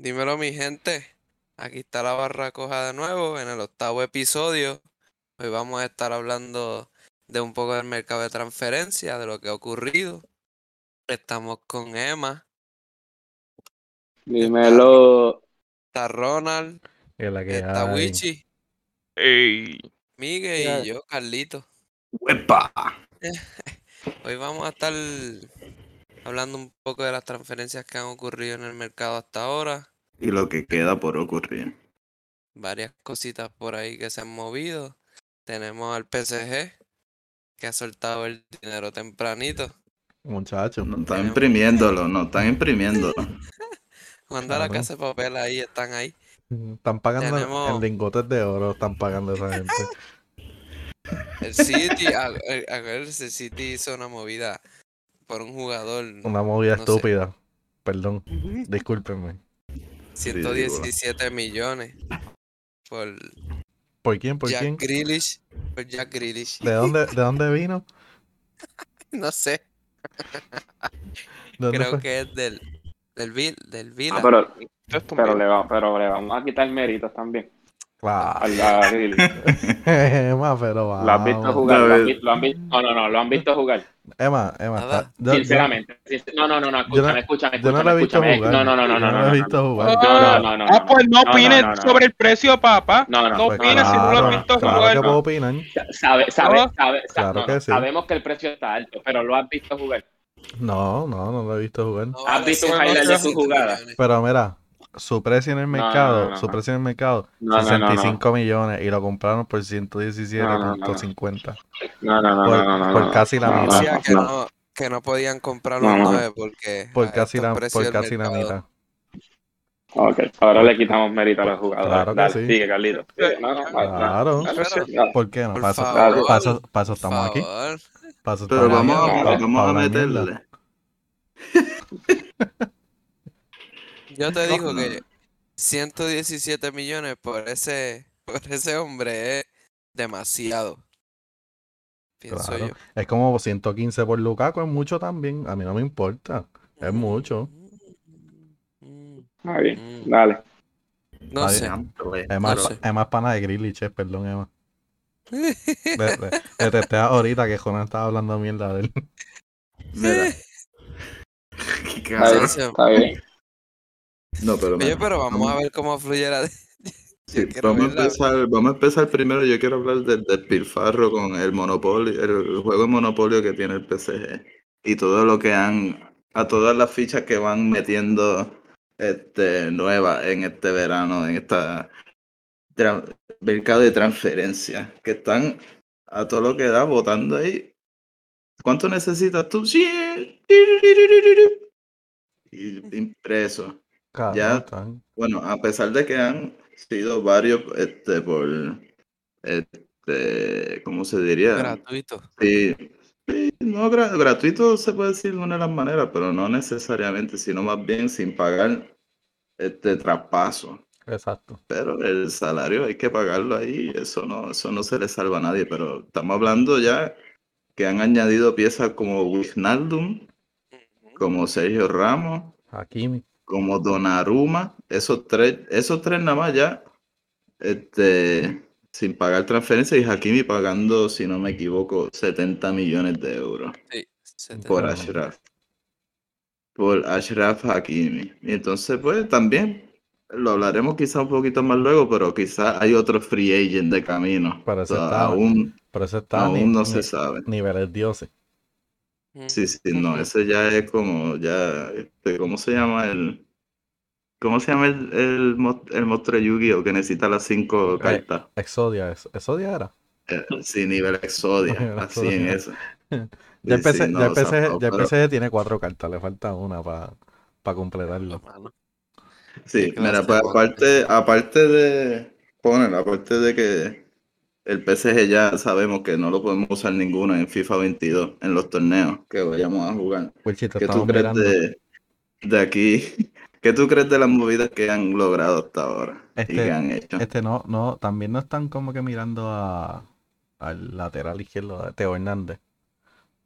Dímelo, mi gente. Aquí está la barra coja de nuevo en el octavo episodio. Hoy vamos a estar hablando de un poco del mercado de transferencia, de lo que ha ocurrido. Estamos con Emma, Dímelo. está Ronald, la que está hay. Wichi, Ey. Miguel y yo, Carlito. ¡Uepa! Hoy vamos a estar hablando un poco de las transferencias que han ocurrido en el mercado hasta ahora. Y lo que queda por ocurrir. varias cositas por ahí que se han movido. Tenemos al PSG que ha soltado el dinero tempranito. Muchachos. No están imprimiéndolo, no están imprimiéndolo. Cuando a la Claro. casa de papel ahí están ahí. Están pagando Tenemos- en lingotes de oro, están pagando esa gente. El City, a, a- a ver, el City hizo una movida por un jugador. Una movida No sé. estúpida. Perdón, discúlpenme. 117 millones por ¿Por quién? ¿Por Jack quién? Grealish. Por Jack Grealish. ¿De dónde, ¿De dónde vino? No sé, ¿De dónde creo fue? que es del del, Vil- del Vila. Ah, pero, pero, le va- pero le vamos a quitar méritos también. Claro. Al- a- Emma, pero lo han visto jugar. Lo han visto, lo han visto- no, no, no, lo han visto jugar. Emma, Emma, Nada. está- yo- Sinceramente. Sincer- No, no, no, no, Yo no- escúchame, escúchame, yo no lo he visto escúchame, jugar. No, no, no, no, no, no lo he visto jugar. No, no, no, Ah, pues no opines no, no, no. sobre el precio, papá. No, no, No no, opines si no lo has visto claro jugar. que puedo opinar. Sabe, sabe, sabe, sa- Claro no, que sí. sabemos que el precio está alto, pero lo has visto jugar. No, no, no lo he visto jugar. No ¿Has visto un 117 highlight de su jugada? Pero mira, su precio en el No, no, mercado, no, no, su no. precio en el mercado, No, no, no, no. 65 millones y lo compraron por 117.50. No, no, no, Por- no, no, no, por no. casi la No, mitad. Decía que no. no, que no podían comprar No, los no. nueve porque Por casi la, por casi la mitad. Ok, ahora le quitamos mérito a los jugadores. Claro que Dale, sí. sigue, Carlito. Sigue. No, no, no, no. Claro. Dale. ¿Por qué no? Por Paso, favor, paso, paso por estamos aquí. Paso Pero estamos vamos aquí. a, Dale, vamos a meterle. Yo te digo que 117 millones por ese, por ese hombre es demasiado. Pienso Claro. yo. Es como 115 por Lukaku, es mucho también. A mí no me importa. Es mucho. Mm, Está bien, mm, dale. No sé. Es más, No sé. es más pana de Grealish, eh, perdón, Emma. Le, le, le testé ahorita que Jonan estaba hablando mierda de él. Mira. Cabrón. sí. está bien. No, pero Oye, pero vamos a ver cómo fluye la... Sí, vamos, a empezar, vamos a empezar primero. Yo quiero hablar del despilfarro con el monopolio, el juego de monopolio que tiene el PSG y todo lo que han, a todas las fichas que van metiendo este, nuevas en este verano, en esta mercado de transferencias, que están a todo lo que da votando ahí. ¿Cuánto necesitas tú? Sí. Y impreso. Ya. Bueno, a pesar de que han sido varios, este, por, este, ¿cómo se diría? Gratuito. Sí, sí, no gra- gratuito se puede decir de una de las maneras, pero no necesariamente, sino más bien sin pagar este traspaso. Exacto. Pero el salario hay que pagarlo ahí, eso no, eso no se le salva a nadie, pero estamos hablando ya que han añadido piezas como Wijnaldum, como Sergio Ramos, Hakimi. Como Donnarumma, esos tres, esos tres nada más ya, este, sin pagar transferencias y Hakimi pagando, si no me equivoco, 70 millones de euros Sí, 70. por. Ashraf. Por Ashraf Hakimi. Y entonces, pues también lo hablaremos quizá un poquito más luego, pero quizá hay otro free agent de camino. Ese O sea, está- aún, está aún ni- no ni- se sabe. niveles dioses. Sí, sí, no, ese ya es como, ya, este, ¿cómo se llama el, cómo se llama el, el, mo- el monstruo Yu-Gi-Oh que necesita las cinco cartas? Exodia, ¿es- ¿Exodia era? Eh, sí, nivel Exodia, Nivel así en eso. Ya Sí, sí, empecé, no, ya o sea, empecé, no, ya pero- empecé tiene cuatro cartas, le falta una para completarlo. Mano. Sí, mira, pues aparte, aparte de, poner, aparte de que el PSG ya sabemos que no lo podemos usar ninguno en FIFA 22, en los torneos que vayamos a jugar. Te ¿Qué tú crees de, de aquí? ¿Qué tú crees de las movidas que han logrado hasta ahora y Este- que han hecho? Este no, no, también no están como que mirando a, al lateral izquierdo, a Teo Hernández.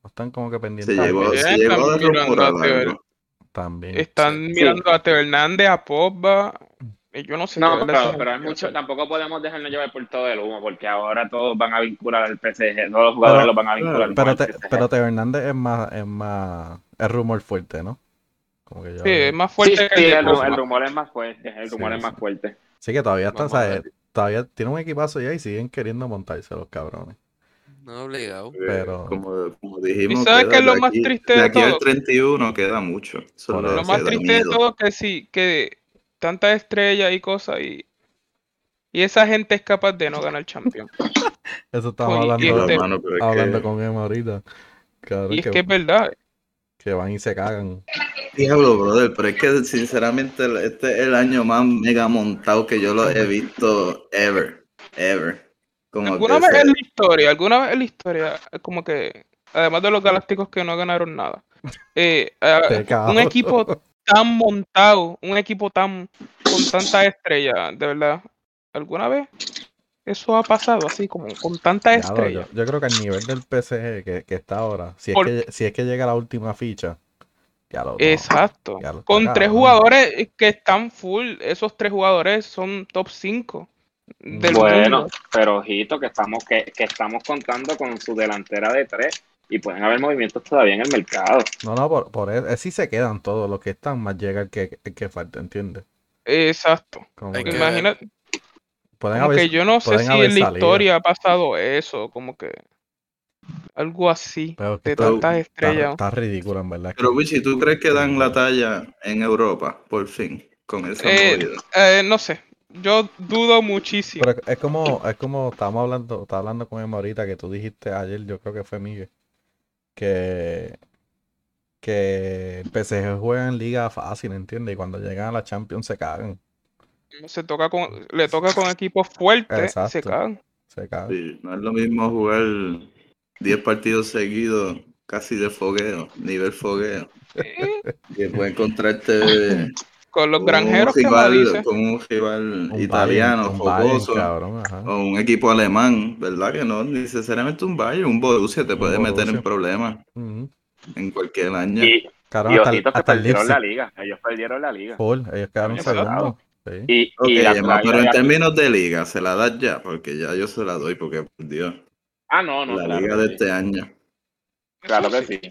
No están como que Se pendientes. llegó, él. se llegó a están mirando rumorar a Teo algo. También. Están Sí. mirando a Teo Hernández, a Pogba. Y Yo no sé No, pero, pero es mucho, tampoco podemos dejarnos llevar por todo el humo, porque ahora todos van a vincular al PSG, todos los jugadores Pero- los van a vincular Pero, te, pero Teo Hernández es más, es más, es rumor fuerte, ¿no? Como que yo- Sí, es más fuerte sí, que el rumor es más fuerte, el rumor Sí, es más fuerte. Sí que todavía está, Vamos a ¿sabes? Todavía tiene un equipazo ya y siguen queriendo montarse los cabrones. No obligado. Pero- como, como dijimos, ¿Y sabes queda qué es lo más aquí- triste de de aquí al todo? 31 queda mucho. Eso es. Lo más triste de todo que sí, que tantas estrellas y cosas y, y esa gente es capaz de no ganar Champions. Eso estamos hablando, este- hermano, pero es hablando que- con Emma ahorita. Cabrón, Y es que, que es verdad. que van y se cagan. Diablo, brother, pero es que sinceramente el- este es el año más mega montado que yo lo he visto ever, ever. Como Alguna vez se- en la historia, alguna vez en la historia, como que, además de los galácticos que no ganaron nada, eh, un equipo tan montado, un equipo tan con tantas estrellas, de verdad, ¿alguna vez eso ha pasado así, como con lo- estrellas? yo, yo creo que al nivel del PSG que, que está ahora, si es, Por- que, si es que llega la última ficha, ya lo Exacto. ya lo está Con tres jugadores que están full, esos tres jugadores son top 5 del Bueno, mundo. pero ojito que estamos, que, que estamos contando con su delantera de tres y pueden haber movimientos todavía en el mercado. No, no, por, por eso, sí se quedan todos los que están, más llega el que, el que falta, ¿entiendes? Exacto. Que que Imagina, pueden como haber- que yo no sé si en la historia ha pasado eso, como que algo así, pero de está, tantas está- estrellas. está ridículo, en verdad. Pero Wichi, ¿tú crees que dan la talla en Europa, por fin, con esa Eh, movida? eh, no sé, yo dudo muchísimo. Pero es como, es como estábamos hablando, estaba hablando con Emma ahorita que tú dijiste ayer, yo creo que fue Miguel, que, que el PSG juega en liga fácil, ¿entiendes? Y cuando llegan a la Champions se cagan, Se toca con, le toca con equipos fuertes, se Exacto. cagan. se cagan. Sí, no es lo mismo jugar 10 partidos seguidos casi de fogueo, nivel fogueo. Eh, Y después encontrarte con los con granjeros un que me con un rival Un italiano, Bayern, un Bayern, fogoso, cabrón, ajá. o un equipo alemán, ¿verdad? Que no necesariamente un Bayern, un Borussia te Un puede meter en problemas en cualquier año. Y, Cabrón, y hasta, el perdieron la liga. Ellos perdieron la liga. full, ellos quedaron segundos. Sí. Y, Ok, y la- Emma, la- pero en términos de liga, se la das ya, porque ya yo se la doy, porque por Dios, Ah, no, no, la claro liga de sí. este año. Claro que sí. sí.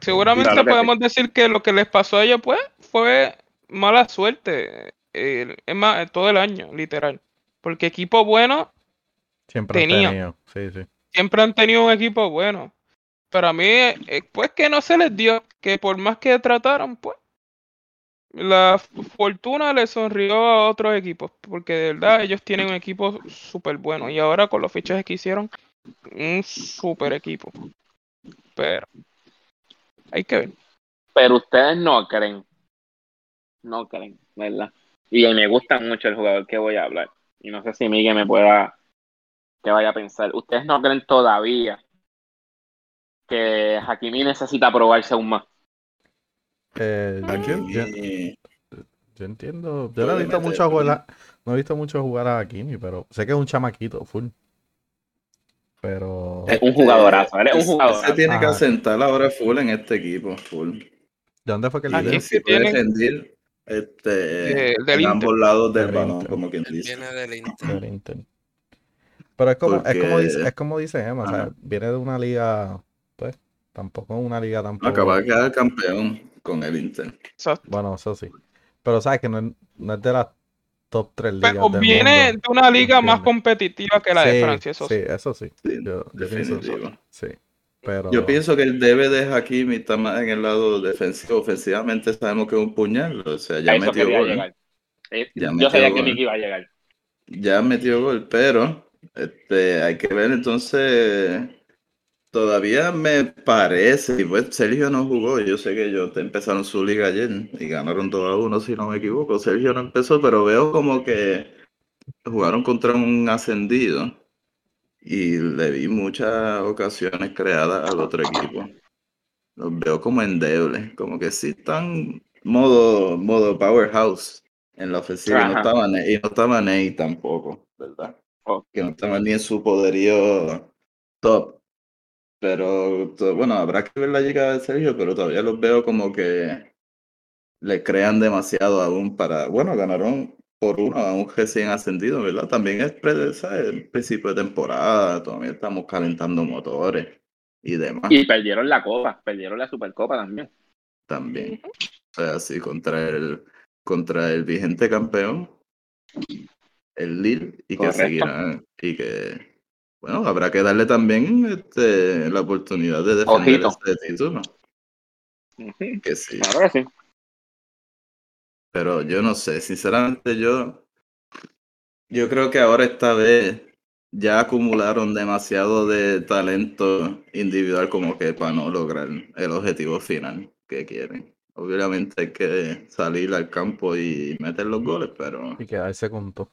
Seguramente Claro que sí. podemos decir que lo que les pasó a ellos, pues, fue mala suerte. eh, es más, todo el año, literal. Porque equipo bueno Siempre han tenido, sí, sí. siempre han tenido un equipo bueno. Pero a mí, eh, pues que no se les dio, que por más que trataron, pues, la fortuna les sonrió a otros equipos, porque de verdad ellos tienen un equipo súper bueno. Y ahora con los fichajes que hicieron, un súper equipo. Pero, hay que ver. Pero ustedes no creen. No creen, ¿verdad? Y me gusta mucho el jugador que voy a hablar. Y no sé si Miguel me pueda. que vaya a pensar. ¿Ustedes no creen todavía que Hakimi necesita probarse aún más? Eh, yo, Aquí, yo- yo entiendo, yo no he visto mucho jugar, no he visto mucho jugar a Kimi, pero sé que es un chamaquito, full. Pero Es un jugadorazo, es un ese- jugador. Se tiene que asentar ahora full en este equipo, full. ¿de dónde fue que viene? es si puede tiene- rendir este, del en Inter. ambos lados del Del balón, Inter. como quien dice. viene del Inter. Del Inter. Pero es como, es como dice, es como dice Emma, o sea, Ajá. viene de una liga, pues, tampoco una liga tampoco. Acaba de quedar campeón con el Inter. Exacto. Bueno, eso sí. Pero sabes que no es, no es de las top 3 ligas Pero del viene mundo. de una liga más competitiva que la de Francia, eso sí, sí. eso sí. Sí, Yo, yo pienso definitivo. sí. Pero Yo pienso que el debe de Hakimi está más en el lado defensivo. Ofensivamente sabemos que es un puñal. O sea, ya metió gol. Eh, Ya yo metió sabía que gol. Miki iba a llegar. Ya metió gol, pero este, hay que ver entonces. Todavía me parece, y pues Sergio no jugó, yo sé que ellos empezaron su liga ayer y ganaron 2 a 1 si no me equivoco, Sergio no empezó, pero veo como que jugaron contra un ascendido y le vi muchas ocasiones creadas al otro equipo. Los veo como endebles, como que sí están modo, modo powerhouse en la ofensiva y no Ajá. estaba, Ne- y no estaba Ney tampoco, ¿verdad? Oh. Que no estaba ni en su poderío top. Pero bueno, habrá que ver la llegada de Sergio, pero todavía los veo como que le crean demasiado aún para, bueno, ganaron por uno a un recién ascendido, ¿verdad? También es el principio de temporada, todavía estamos calentando motores y demás Y perdieron la copa, perdieron la Supercopa también. también. O sea, sí, contra el, contra el vigente campeón, el Lille, y que seguirán, y que, bueno, habrá que darle también este, la oportunidad de defender Ojito. este título, que sí. Claro que sí. Pero yo no sé, sinceramente yo, yo creo que ahora esta vez ya acumularon demasiado de talento individual como que para no lograr el objetivo final que quieren. Obviamente hay que salir al campo y meter los goles, pero Y quedarse con todo.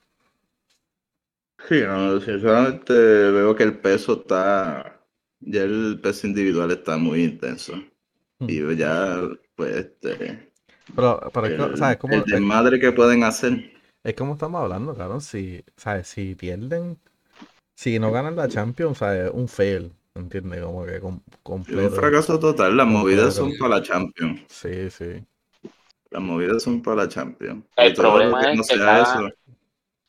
sí, no, sinceramente veo que el peso está, ya el peso individual está muy intenso. Hmm. Y ya, pues, este, Pero, pero el, ¿sabes? El desmadre que pueden hacer. es como estamos hablando, cabrón. Si, ¿sabes? Si pierden, si no ganan la Champions, ¿sabes? Un fail, ¿entiendes? Como que completo. un fracaso total. Las movidas son para la Champions. Sí, sí. Las movidas son para la Champions. El Y problema que es no que sea cada- eso,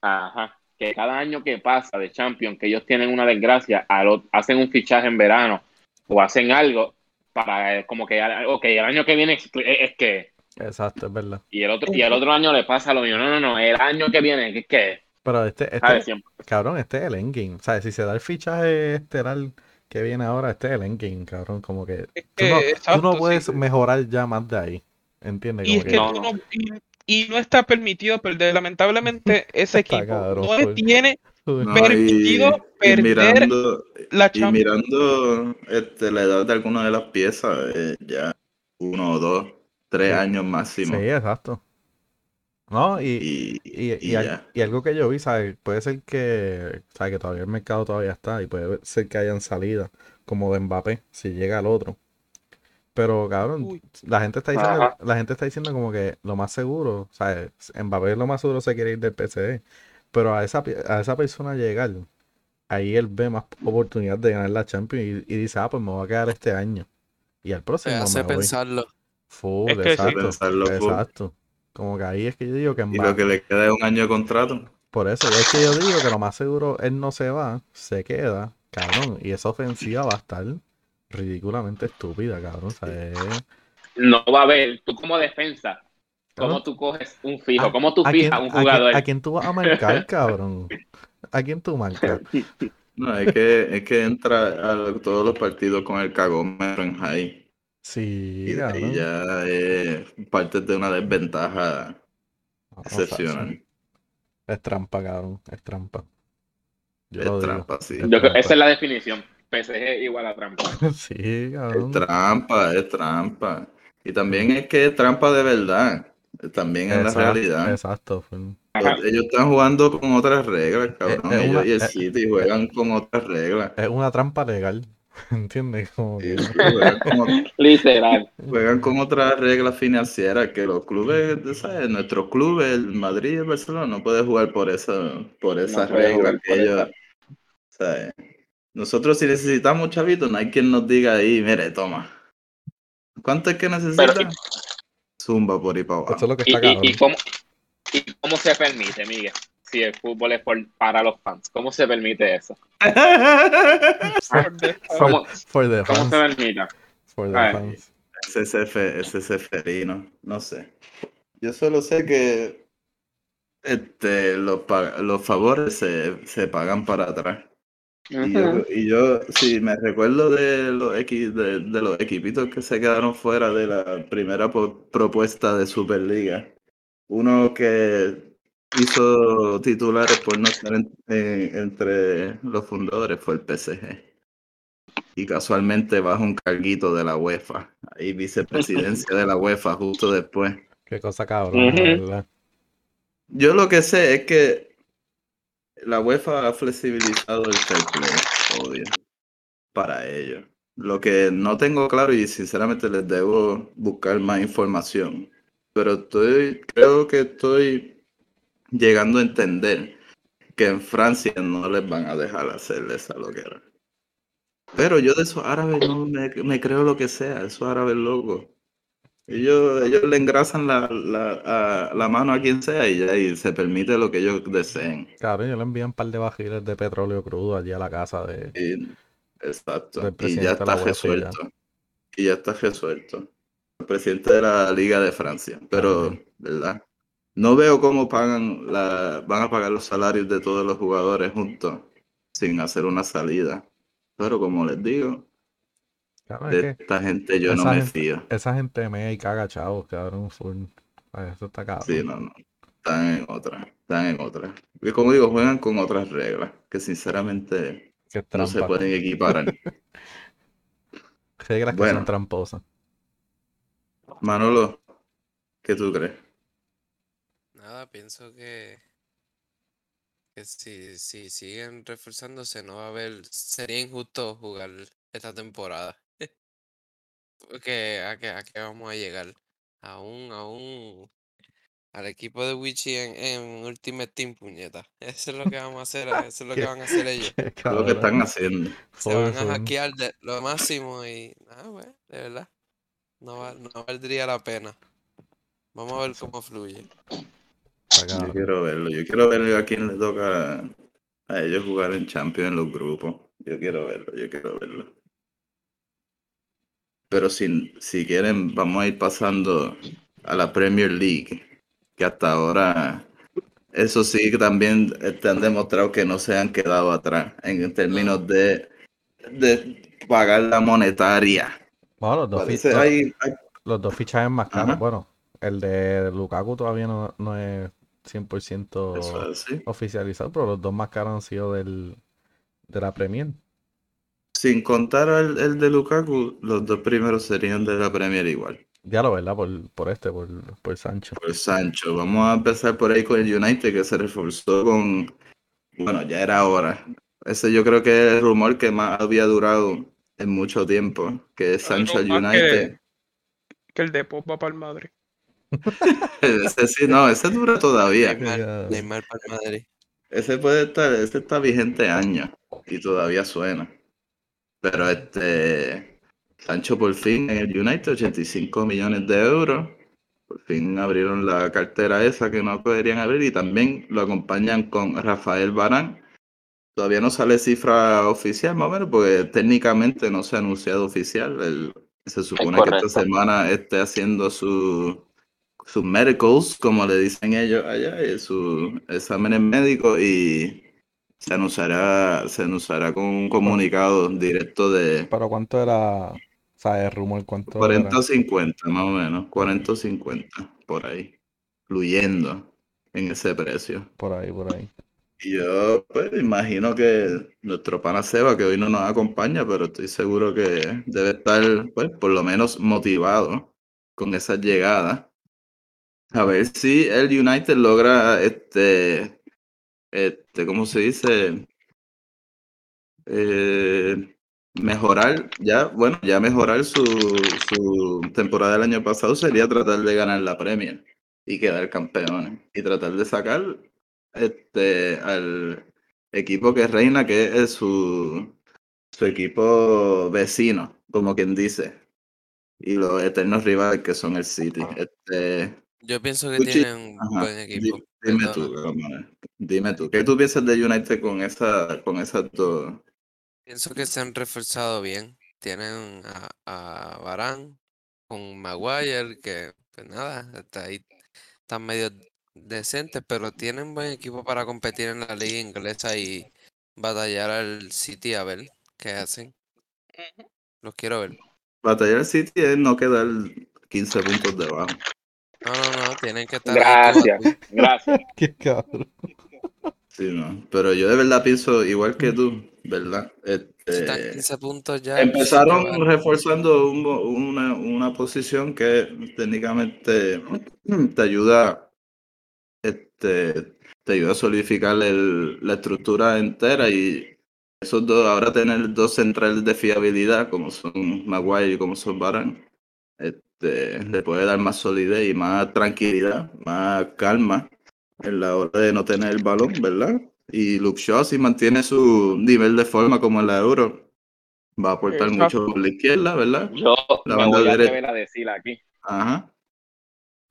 Ajá. Que cada año que pasa de Champions, que ellos tienen una desgracia, hacen un fichaje en verano o hacen algo para como que, ok, el año que viene es, es que, Exacto, es verdad. y el otro y el otro año le pasa lo mismo. No, no, no, el año que viene es que, Pero este, este, cabrón, este es el endgame. ¿Sabes? Si se da el fichaje estelar que viene ahora, este es el endgame, cabrón. Como que Es tú no, tú sí. puedes mejorar ya más de ahí. ¿Entiendes? Y es que- que No, tú no. y, y no está permitido perder. Lamentablemente, ese Está equipo cabrón, no pues. tiene permitido y perder mirando, la y mirando este, la edad de algunas de las piezas, eh, ya uno o dos, tres Sí. años máximo. Sí, exacto. No, y, Y, y, y y al- ya. y algo que yo vi, ¿sabes? Puede ser que, ¿sabes? Que todavía el mercado todavía está y puede ser que hayan salidas como de Mbappé, si llega el otro. Pero, cabrón, Uy. la gente está diciendo, Ajá. la gente está diciendo como que lo más seguro, ¿sabes? Mbappé lo más seguro se quiere ir del PSG, pero a esa, a esa persona llegar, ahí él ve más oportunidad de ganar la Champions y, y dice, ah, pues me voy a quedar este año. Y al próximo hace me voy. pensarlo. Full, Es que sí. exacto, exacto. Como que ahí es que yo digo que Y Mbappé, lo que le queda es un año de contrato. por eso, y es que yo digo que lo más seguro él no se va, se queda, cabrón, y esa ofensiva va a estar ridículamente estúpida, cabrón. O sea, es- No va a haber, tú como defensa, cómo tú coges un fijo, ¿A- cómo tú ¿a quién, fijas un a quién- jugador. a quién tú vas a marcar, cabrón? ¿A quién tú marcas? No, es que, es que entra a todos los partidos con el cagómetro en high. Sí, Y de ahí ya es parte de una desventaja No, no, excepcional. Es trampa, cabrón, es trampa. Yo Es trampa, sí. Es Yo creo- trampa. esa es la definición. PSG igual a trampa. Sí, Es cabrón. trampa, es trampa. Y también es que es trampa de verdad. También en la realidad. Exacto. Ajá. Ellos están jugando con otras reglas, cabrón. es Ellos una- y el eh, City juegan con otras reglas. Es una trampa legal. ¿Entiendes? Como Sí, que- juegan, con, Literal. juegan con otras reglas financieras que los clubes, ¿sabes? Nuestros clubes, el Madrid y el Barcelona, no puede jugar por eso, por esas puede reglas que ellos. ¿sabes? Nosotros si necesitamos chavitos, no hay quien nos diga ahí, mire, toma. ¿Cuánto es que necesita? Pero- Zumba por ahí para abajo. Eso es lo que ¿Y, está y- y cómo, ¿Y cómo se permite, Miguel? Si el fútbol es por- para los fans, ¿cómo se permite eso? For the- ¿Cómo, For the cómo fans. se permite? For the fans. SSF, SSFerino, no sé. Yo solo sé que este, los, los favores se, se pagan para atrás. Y yo, y yo, sí, me recuerdo de los, equi- de, de los equipitos que se quedaron fuera de la primera propuesta de Superliga. Uno que hizo titulares por no estar en- en- entre los fundadores fue el PSG. Y casualmente bajo un carguito de la UEFA. Ahí vicepresidencia de la UEFA justo después. Qué cosa cabrón, verdad. Yo lo que sé es que la UEFA ha flexibilizado el fair play, obvio, para ellos. Lo que no tengo claro y sinceramente les debo buscar más información, pero estoy, creo que estoy llegando a entender que en Francia no les van a dejar hacer esa loquera. Pero yo de esos árabes no me, me creo lo que sea, esos árabes locos. Ellos, ellos le engrasan la, la, a- la mano a quien sea y ya y se permite lo que ellos deseen. Claro, yo le envío un par de barriles de petróleo crudo allí a la casa de. Y- exacto. Del Y ya está UEFA y ya. resuelto. Y ya está resuelto. El presidente de la Liga de Francia. Pero, ¿verdad? No veo cómo pagan la, van a pagar los salarios de todos los jugadores juntos sin hacer una salida. Pero como les digo, Claro, de es que esta gente yo no me gente- fío. esa gente me y caga chavos, cabrón. Full. Eso está cabrón. Sí, no, no. Están en otra. Están en otra. Y como digo, juegan con otras reglas que sinceramente no se pueden equiparar. Reglas que son tramposas. Manolo, ¿qué tú crees? Nada, pienso que, que si, si siguen reforzándose no va a haber, sería injusto jugar esta temporada. Porque a qué, a qué vamos a llegar? A un, a un, al equipo de Wichi en, en Ultimate Team, puñeta. Eso es lo que vamos a hacer, eso es lo que van a hacer ellos. Es lo que están haciendo. Se van a hackear de lo máximo y nada, pues, de verdad. No, va- no valdría la pena. Vamos a ver cómo fluye. Yo quiero verlo. Yo quiero ver a quién le toca a ellos jugar en Champions en los grupos. Yo quiero verlo, yo quiero verlo. Pero si, si quieren, vamos a ir pasando a la Premier League, que hasta ahora, eso sí, que también este, han demostrado que no se han quedado atrás en términos de, de pagar la monetaria. Bueno, los dos, fi- Parece, los- hay, hay- los dos fichajes más caros. Bueno, el de Lukaku todavía no, no es 100% eso es así. oficializado, pero los dos más caros han sido del, de la Premier. Sin contar el, el de Lukaku, los dos primeros serían de la Premier igual. Ya lo, ¿verdad? Por, por este, por, por Sancho. Por Sancho, vamos a empezar por ahí con el United que se reforzó con, bueno, ya era hora. Ese yo creo que es el rumor que más había durado en mucho tiempo, que es Sancho al que- United. Que el de Pop va para el Madrid. Ese sí, no, ese dura todavía. Neymar, Neymar para Madrid. Ese puede estar, ese está vigente años y todavía suena. Pero este Sancho por fin en el United, 85 millones de euros. Por fin abrieron la cartera esa que no podrían abrir y también lo acompañan con Rafael Barán. Todavía no sale cifra oficial, más o menos, porque técnicamente no se ha anunciado oficial. El- se supone que esta semana esté haciendo su, sus medicals, como le dicen ellos allá, y sus exámenes médicos y se anunciará, se anunciará con un comunicado directo de Pero ¿cuánto era? O sea, el rumor, ¿cuánto 40 era? o 50, más o menos, 40 o 50, por ahí, fluyendo en ese precio. Por ahí, por ahí. Y yo, pues, imagino que nuestro pana Seba, que hoy no nos acompaña, pero estoy seguro que debe estar, pues, por lo menos motivado con esas llegadas. A ver si el United logra, este, este, ¿cómo se dice? Eh, mejorar, ya, bueno, ya mejorar su, su temporada del año pasado sería tratar de ganar la Premier y quedar campeones y tratar de sacar este al equipo que reina, que es su, su equipo vecino, como quien dice, y los eternos rivales que son el City. Este, Yo pienso que tienen un ajá, buen di- equipo. dime tú, dime tú, ¿qué tú piensas de United con esa, con esas dos? Pienso que se han reforzado bien. Tienen a, a Varane con Maguire, que pues nada, hasta ahí están medio decentes, pero tienen buen equipo para competir en la liga inglesa y batallar al City a ver qué hacen. Los quiero ver. Batallar el City es no quedar 15 puntos debajo. No, no, no, tienen que estar Gracias, gracias. Qué cabrón. Sí, no. Pero yo de verdad pienso igual que tú, ¿verdad? Si están Este, 15 puntos ya. Empezaron reforzando un- una, una posición que técnicamente te ayuda, este, te ayuda a solidificar el- la estructura entera y esos dos, ahora tener dos centrales de fiabilidad como son Maguire y como son Varane, este, le puede dar más solidez y más tranquilidad, más calma en la hora de no tener el balón, ¿verdad? Y Luke Shaw si mantiene su nivel de forma como en la Euro, Va a aportar Exacto. mucho por la izquierda, ¿verdad? Yo La me banda voy a derecha. a decir aquí. Ajá.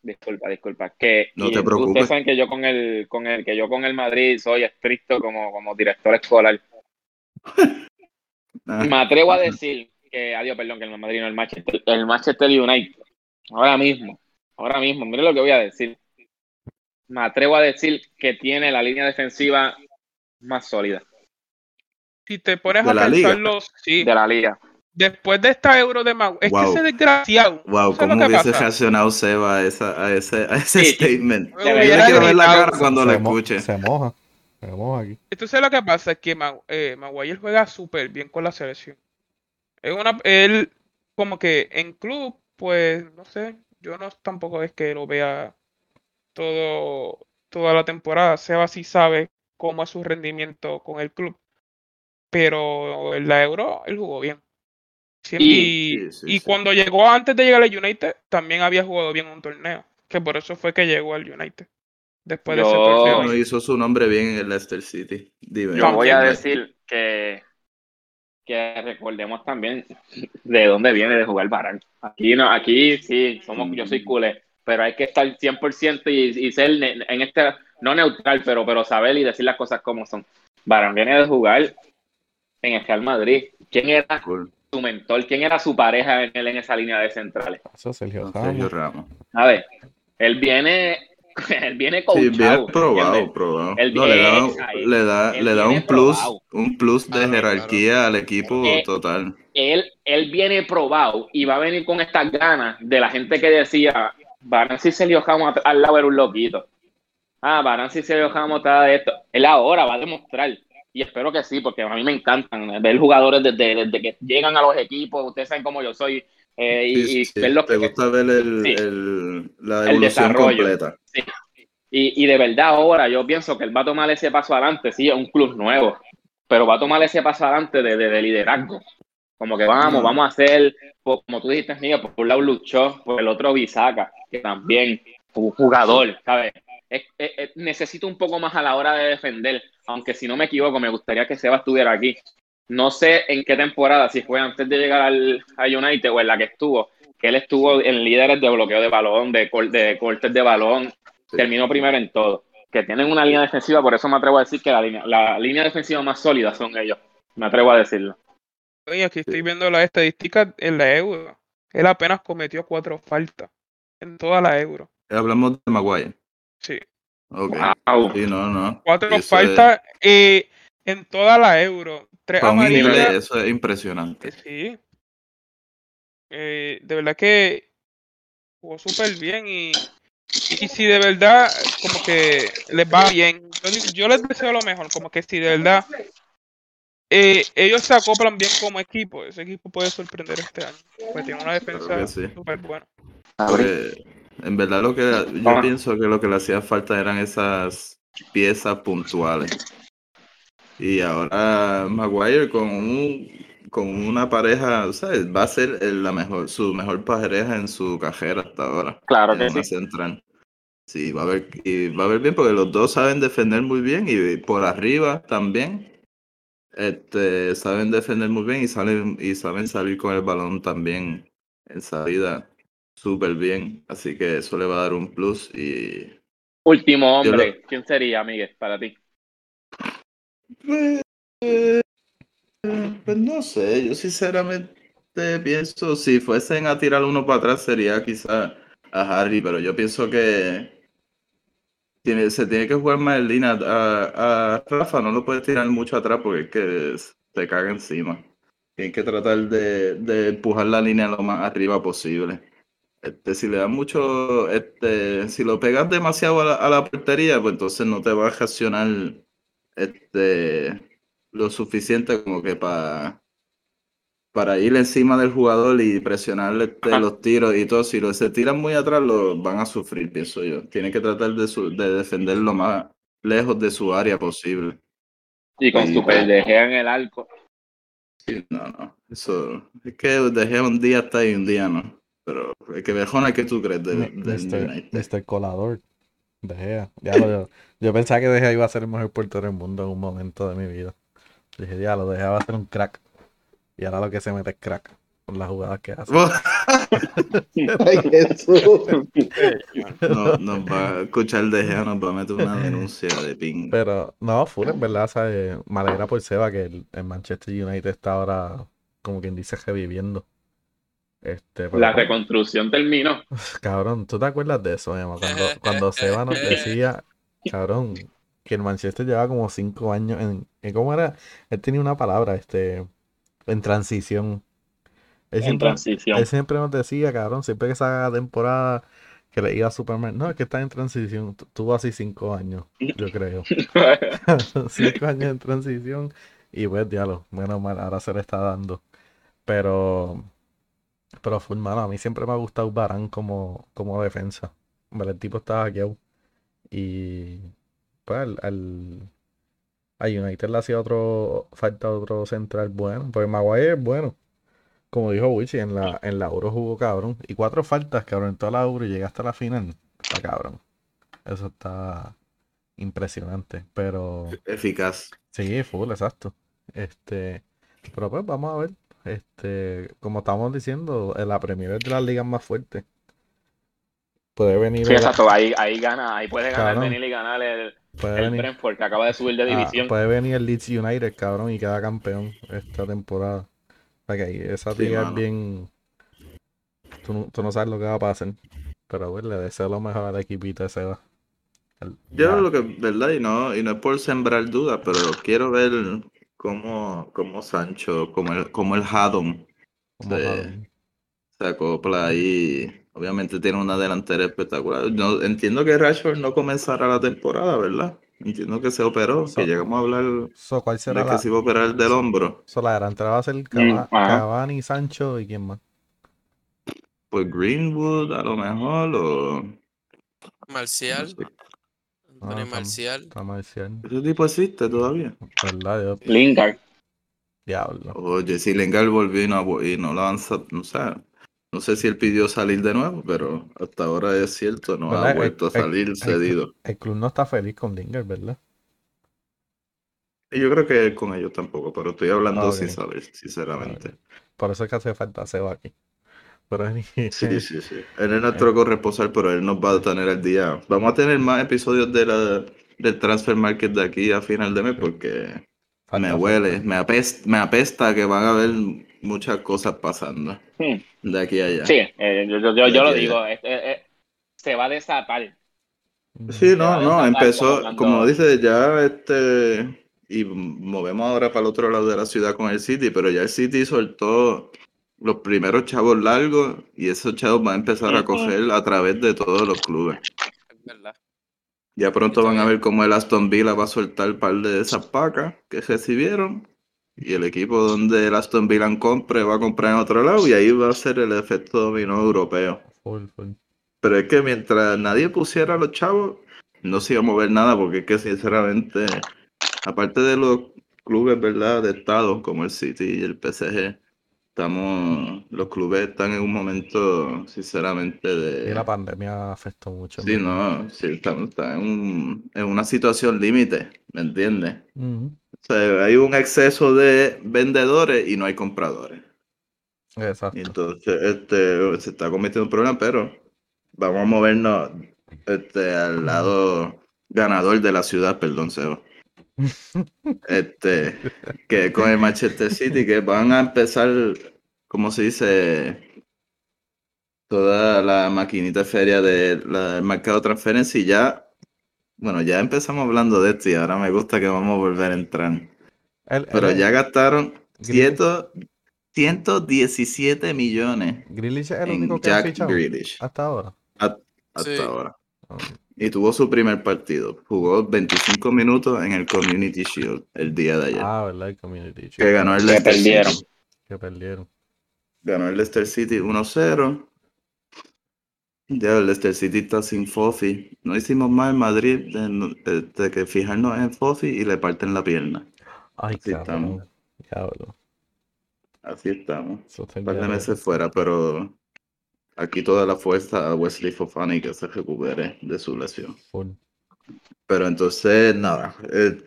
Disculpa, disculpa. Que No te preocupes. Ustedes saben que yo con el, con el, que yo con el Madrid soy estricto como, como director escolar. Ah, Me atrevo a decir que, adiós, perdón, que el Madrid no el Manchester, el Manchester United, ahora mismo, ahora mismo, mire lo que voy a decir. Me atrevo a decir que tiene la línea defensiva más sólida Si te pones De a la liga. pensarlo, sí. de la liga. Después de esta euro de Maguire, es Wow. que ese desgraciado. Wow, ¿sabes ¿cómo lo hubiese pasa? reaccionado Seba a, esa, a ese, a ese Sí. statement? Me Yo le quiero ver la cara cuando lo se, mo- escuche. se moja. Se moja aquí. Entonces lo que pasa es que eh, Maguire juega súper bien con la selección. Es una, él como que en club, pues no sé, yo no tampoco es que lo vea todo toda la temporada. Seba sí sabe cómo es su rendimiento con el club, pero en la Euro él jugó bien. Y- y Sí, sí, y sí. cuando llegó antes de llegar al United, también había jugado bien un torneo, que por eso fue que llegó al United. Después de ese torneo. No hizo su nombre bien en el Leicester City. Dime. Yo voy a decir que, que recordemos también de dónde viene de jugar Barán. Aquí no, aquí sí, somos, yo soy culé, pero hay que estar 100% y, y ser ne- en este, no neutral, pero, pero saber y decir las cosas como son. Barán viene de jugar en el Real Madrid. ¿Quién era Cool. su mentor? ¿Quién era su pareja en, él en esa línea de centrales? Eso es Sergio. Ramos. A ver, él viene, él viene Sí, coachado, bien probado, ¿entiendes? probado. Él No, le da, le da, le da un plus, probado. un plus de Claro, jerarquía al equipo Eh, total. él, él viene probado y va a venir con estas ganas de la gente que decía, Barán si Sergio Ramos al lado era un loquito. Ah, Barán si Sergio Ramos está de esto. Él ahora va a demostrar. Y espero que sí, porque a mí me encantan ver jugadores desde, desde que llegan a los equipos. Ustedes saben cómo yo soy. Eh, y, Sí, y verlos Te que- gusta ver el, Sí. el- la evolución desarrollo. completa. Y, y de verdad ahora yo pienso que él va a tomar ese paso adelante, sí, es un club nuevo, pero va a tomar ese paso adelante de, de- de liderazgo. Como que vamos, vamos a hacer, por- como tú dijiste, Miguel, por un lado luchó, por el otro Bisaca, que también un jugador, ¿sabes? Es- es- es- necesito un poco más a la hora de defender, aunque si no me equivoco, me gustaría que Seba estuviera aquí. No sé en qué temporada, si fue antes de llegar al, a United o en la que estuvo, que él estuvo en líderes de bloqueo de balón, de, cor- de cortes de balón, Sí. terminó primero en todo. Que tienen una línea defensiva, por eso me atrevo a decir que la línea, la línea defensiva más sólida son ellos. Me atrevo a decirlo. Oye, aquí estoy viendo las estadísticas en la euro. Él apenas cometió cuatro faltas en toda la euro. Hablamos de Maguire. Sí, Ok. Wow. Sí, no, no. cuatro Eso es- faltas eh, en toda la euro. Tres Para un eso es impresionante. Eh, Sí. Eh, de verdad que jugó súper bien y, y si de verdad como que les va bien, yo, yo les deseo lo mejor, como que si de verdad eh, ellos se acoplan bien como equipo, ese equipo puede sorprender este año, porque tiene una defensa sí. súper buena. Porque en verdad lo que yo Ah. pienso que lo que le hacía falta eran esas piezas puntuales. Y ahora Maguire con un con una pareja, o sea, va a ser la mejor, su mejor pareja en su carrera hasta ahora. Claro que sí. central. Sí, va a ver, y va a ver bien porque los dos saben defender muy bien y por arriba también. Este, saben defender muy bien y salen y saben salir con el balón también en salida súper bien. Así que eso le va a dar un plus y Último hombre, ¿quién sería, Miguel, para ti? Pues, no sé, yo sinceramente pienso, si fuesen a tirar uno para atrás sería quizá a Harry, pero yo pienso que tiene, se tiene que jugar más en línea. A, a Rafa no lo puedes tirar mucho atrás porque es que se caga encima. Tienes que tratar de, de empujar la línea lo más arriba posible. Este, si le das mucho, este, si lo pegas demasiado a la, a la portería, pues entonces no te va a reaccionar este, lo suficiente como que para para ir encima del jugador y presionarle este, los tiros y todo. Si lo, se tiran muy atrás, lo van a sufrir, pienso yo. Tienen que tratar de, su- de defender lo más lejos de su área posible. Y con Sí, Super pues. De en el arco. Sí, no, no. Eso es que dejé un día hasta ahí, un día no. Pero el que mejor que tú crees de, del Mr. United. Mr. Colador. De Gea. Ya lo- yo, yo pensaba que De Gea iba a ser el mejor portero del mundo en un momento de mi vida. Dije, ya lo De Gea va a ser un crack. Y ahora lo que se mete es crack con las jugadas que hace. Ay, Jesús. No, nos va a escuchar de Gea, nos va a meter una denuncia de ping. Pero no, full, en verdad, ¿sabes? Me alegra por Seba que el, el Manchester United está ahora, como quien dice, reviviendo. Este, pero, La reconstrucción terminó. cabrón, ¿tú te acuerdas de eso, Emma? Cuando, cuando Seba nos decía, cabrón, que el Manchester lleva como cinco años en, en- ¿cómo era? Él tenía una palabra, este, en transición. Él En siempre, transición. él siempre nos decía, cabrón, siempre que la temporada que le iba a Superman, no, es que está en transición, Tu- tuvo así cinco años, yo creo. Cinco años en transición y pues diablo, menos mal, ahora se le está dando. Pero, pero full mano, a mí siempre me ha gustado Barán como, como defensa. Hombre, El tipo estaba aquí y pues al, al, a United le hacía otro, falta otro central bueno, pues Maguire es bueno. Como dijo Wichi, en la, en la Euro jugó cabrón. Y cuatro faltas, cabrón, en toda la Euro y llega hasta la final. Está cabrón. Eso está impresionante. Pero Eficaz. sí, full, exacto. Este, pero pues vamos a ver. Este, como estamos diciendo, en la Premier es de las ligas más fuertes. Puede venir, Sí, el- exacto. Ahí, ahí gana, ahí puede ganar Cabrón. venir y ganar el, puede el venir, Brentford que acaba de subir de ah, división. puede venir el Leeds United, cabrón, y queda campeón esta temporada. O sea que esa Sí, liga es mano. bien. Tú, no- tú no sabes lo que va a pasar. Pero bueno, le deseo lo mejor al equipito ese va. Al- Yo lo que, ¿verdad? Y no, y no es por sembrar dudas, pero quiero ver cómo, cómo Sancho, como el, como el Haddon como se, se acopla ahí. Obviamente tiene una delantera espectacular. No, entiendo que Rashford no comenzará la temporada, ¿verdad? Entiendo que se operó, So- que llegamos a hablar So, ¿cuál será de que la, se iba a operar del hombro. so, la delantera va a ser Mm. Cavani, Sancho y quién más? Pues Greenwood, a lo mejor, o... no Marcial, Ah, Marcial. Está Marcial. ¿Ese tipo existe todavía? ¿Verdad? Yo- Lingard. Diablo. Oye, si Lingard volvió y no, y no lo avanza, no sé. No sé si él pidió salir de nuevo, pero hasta ahora es cierto, no ¿Verdad? ha El- vuelto a salir el- cedido. El club no está feliz con Lingard, ¿verdad? Yo creo que con ellos tampoco, pero estoy hablando sin saber, sinceramente. Por eso es que hace falta Seba aquí. Pero ni- Sí, sí, sí. Él es nuestro corresponsal, pero él nos va a tener al día. Vamos a tener más episodios de la, del Transfer Market de aquí a final de mes porque falta- me huele, me apesta, me apesta que van a haber muchas cosas pasando Hmm. de aquí a allá. Sí, eh, yo, yo, yo, lo digo. eh, eh, eh, se va a desatar. Sí, no, no, desatar empezó, como cuando- como dice, ya este, y movemos ahora para el otro lado de la ciudad con el City, pero ya el City soltó los primeros chavos largos y esos chavos van a empezar a coger a través de todos los clubes. Es verdad. Ya pronto van a ver cómo el Aston Villa va a soltar un par de esas pacas que recibieron y el equipo donde el Aston Villa compre va a comprar en otro lado y ahí va a ser el efecto dominó europeo. Full, full. Pero es que mientras nadie pusiera a los chavos, no se iba a mover nada, porque es que sinceramente, aparte de los clubes, ¿verdad? De Estado, como el City y el PSG, estamos, los clubes están en un momento, sinceramente, Y la de... pandemia afectó mucho. Sí, no, sí, estamos, están en, un- en una situación límite, ¿me entiendes? O sea, hay un exceso de vendedores y no hay compradores. Exacto. Y entonces este, se está cometiendo un problema, pero vamos a movernos este, al lado ganador de la ciudad, perdón, Seba. Este, que con el Manchester City, que van a empezar, como se dice, toda la maquinita de feria de del mercado de transferencia y ya, bueno, ya empezamos hablando de esto y ahora me gusta que vamos a volver a entrar. Pero ya gastaron Grealish- 100 117 millones Grealish es el en único que ha Jack fichado Grealish hasta ahora. hasta Sí. ahora. Ah, Y tuvo su primer partido. Jugó 25 minutos en el Community Shield el día de ayer. Ah, ¿verdad? El Community que Shield, ganó el Que Leicester perdieron. City. que perdieron. Ganó el Leicester City 1-0. Ya el Leicester City está sin Fofi. No hicimos más en Madrid de, de- de que fijarnos en Fofi y le parten la pierna. Ay, Así cabrón. Diablo. Así estamos. Un par de meses fuera, pero aquí toda la fuerza a Wesley Fofana y que se recupere de su lesión. Pero entonces, nada, eh,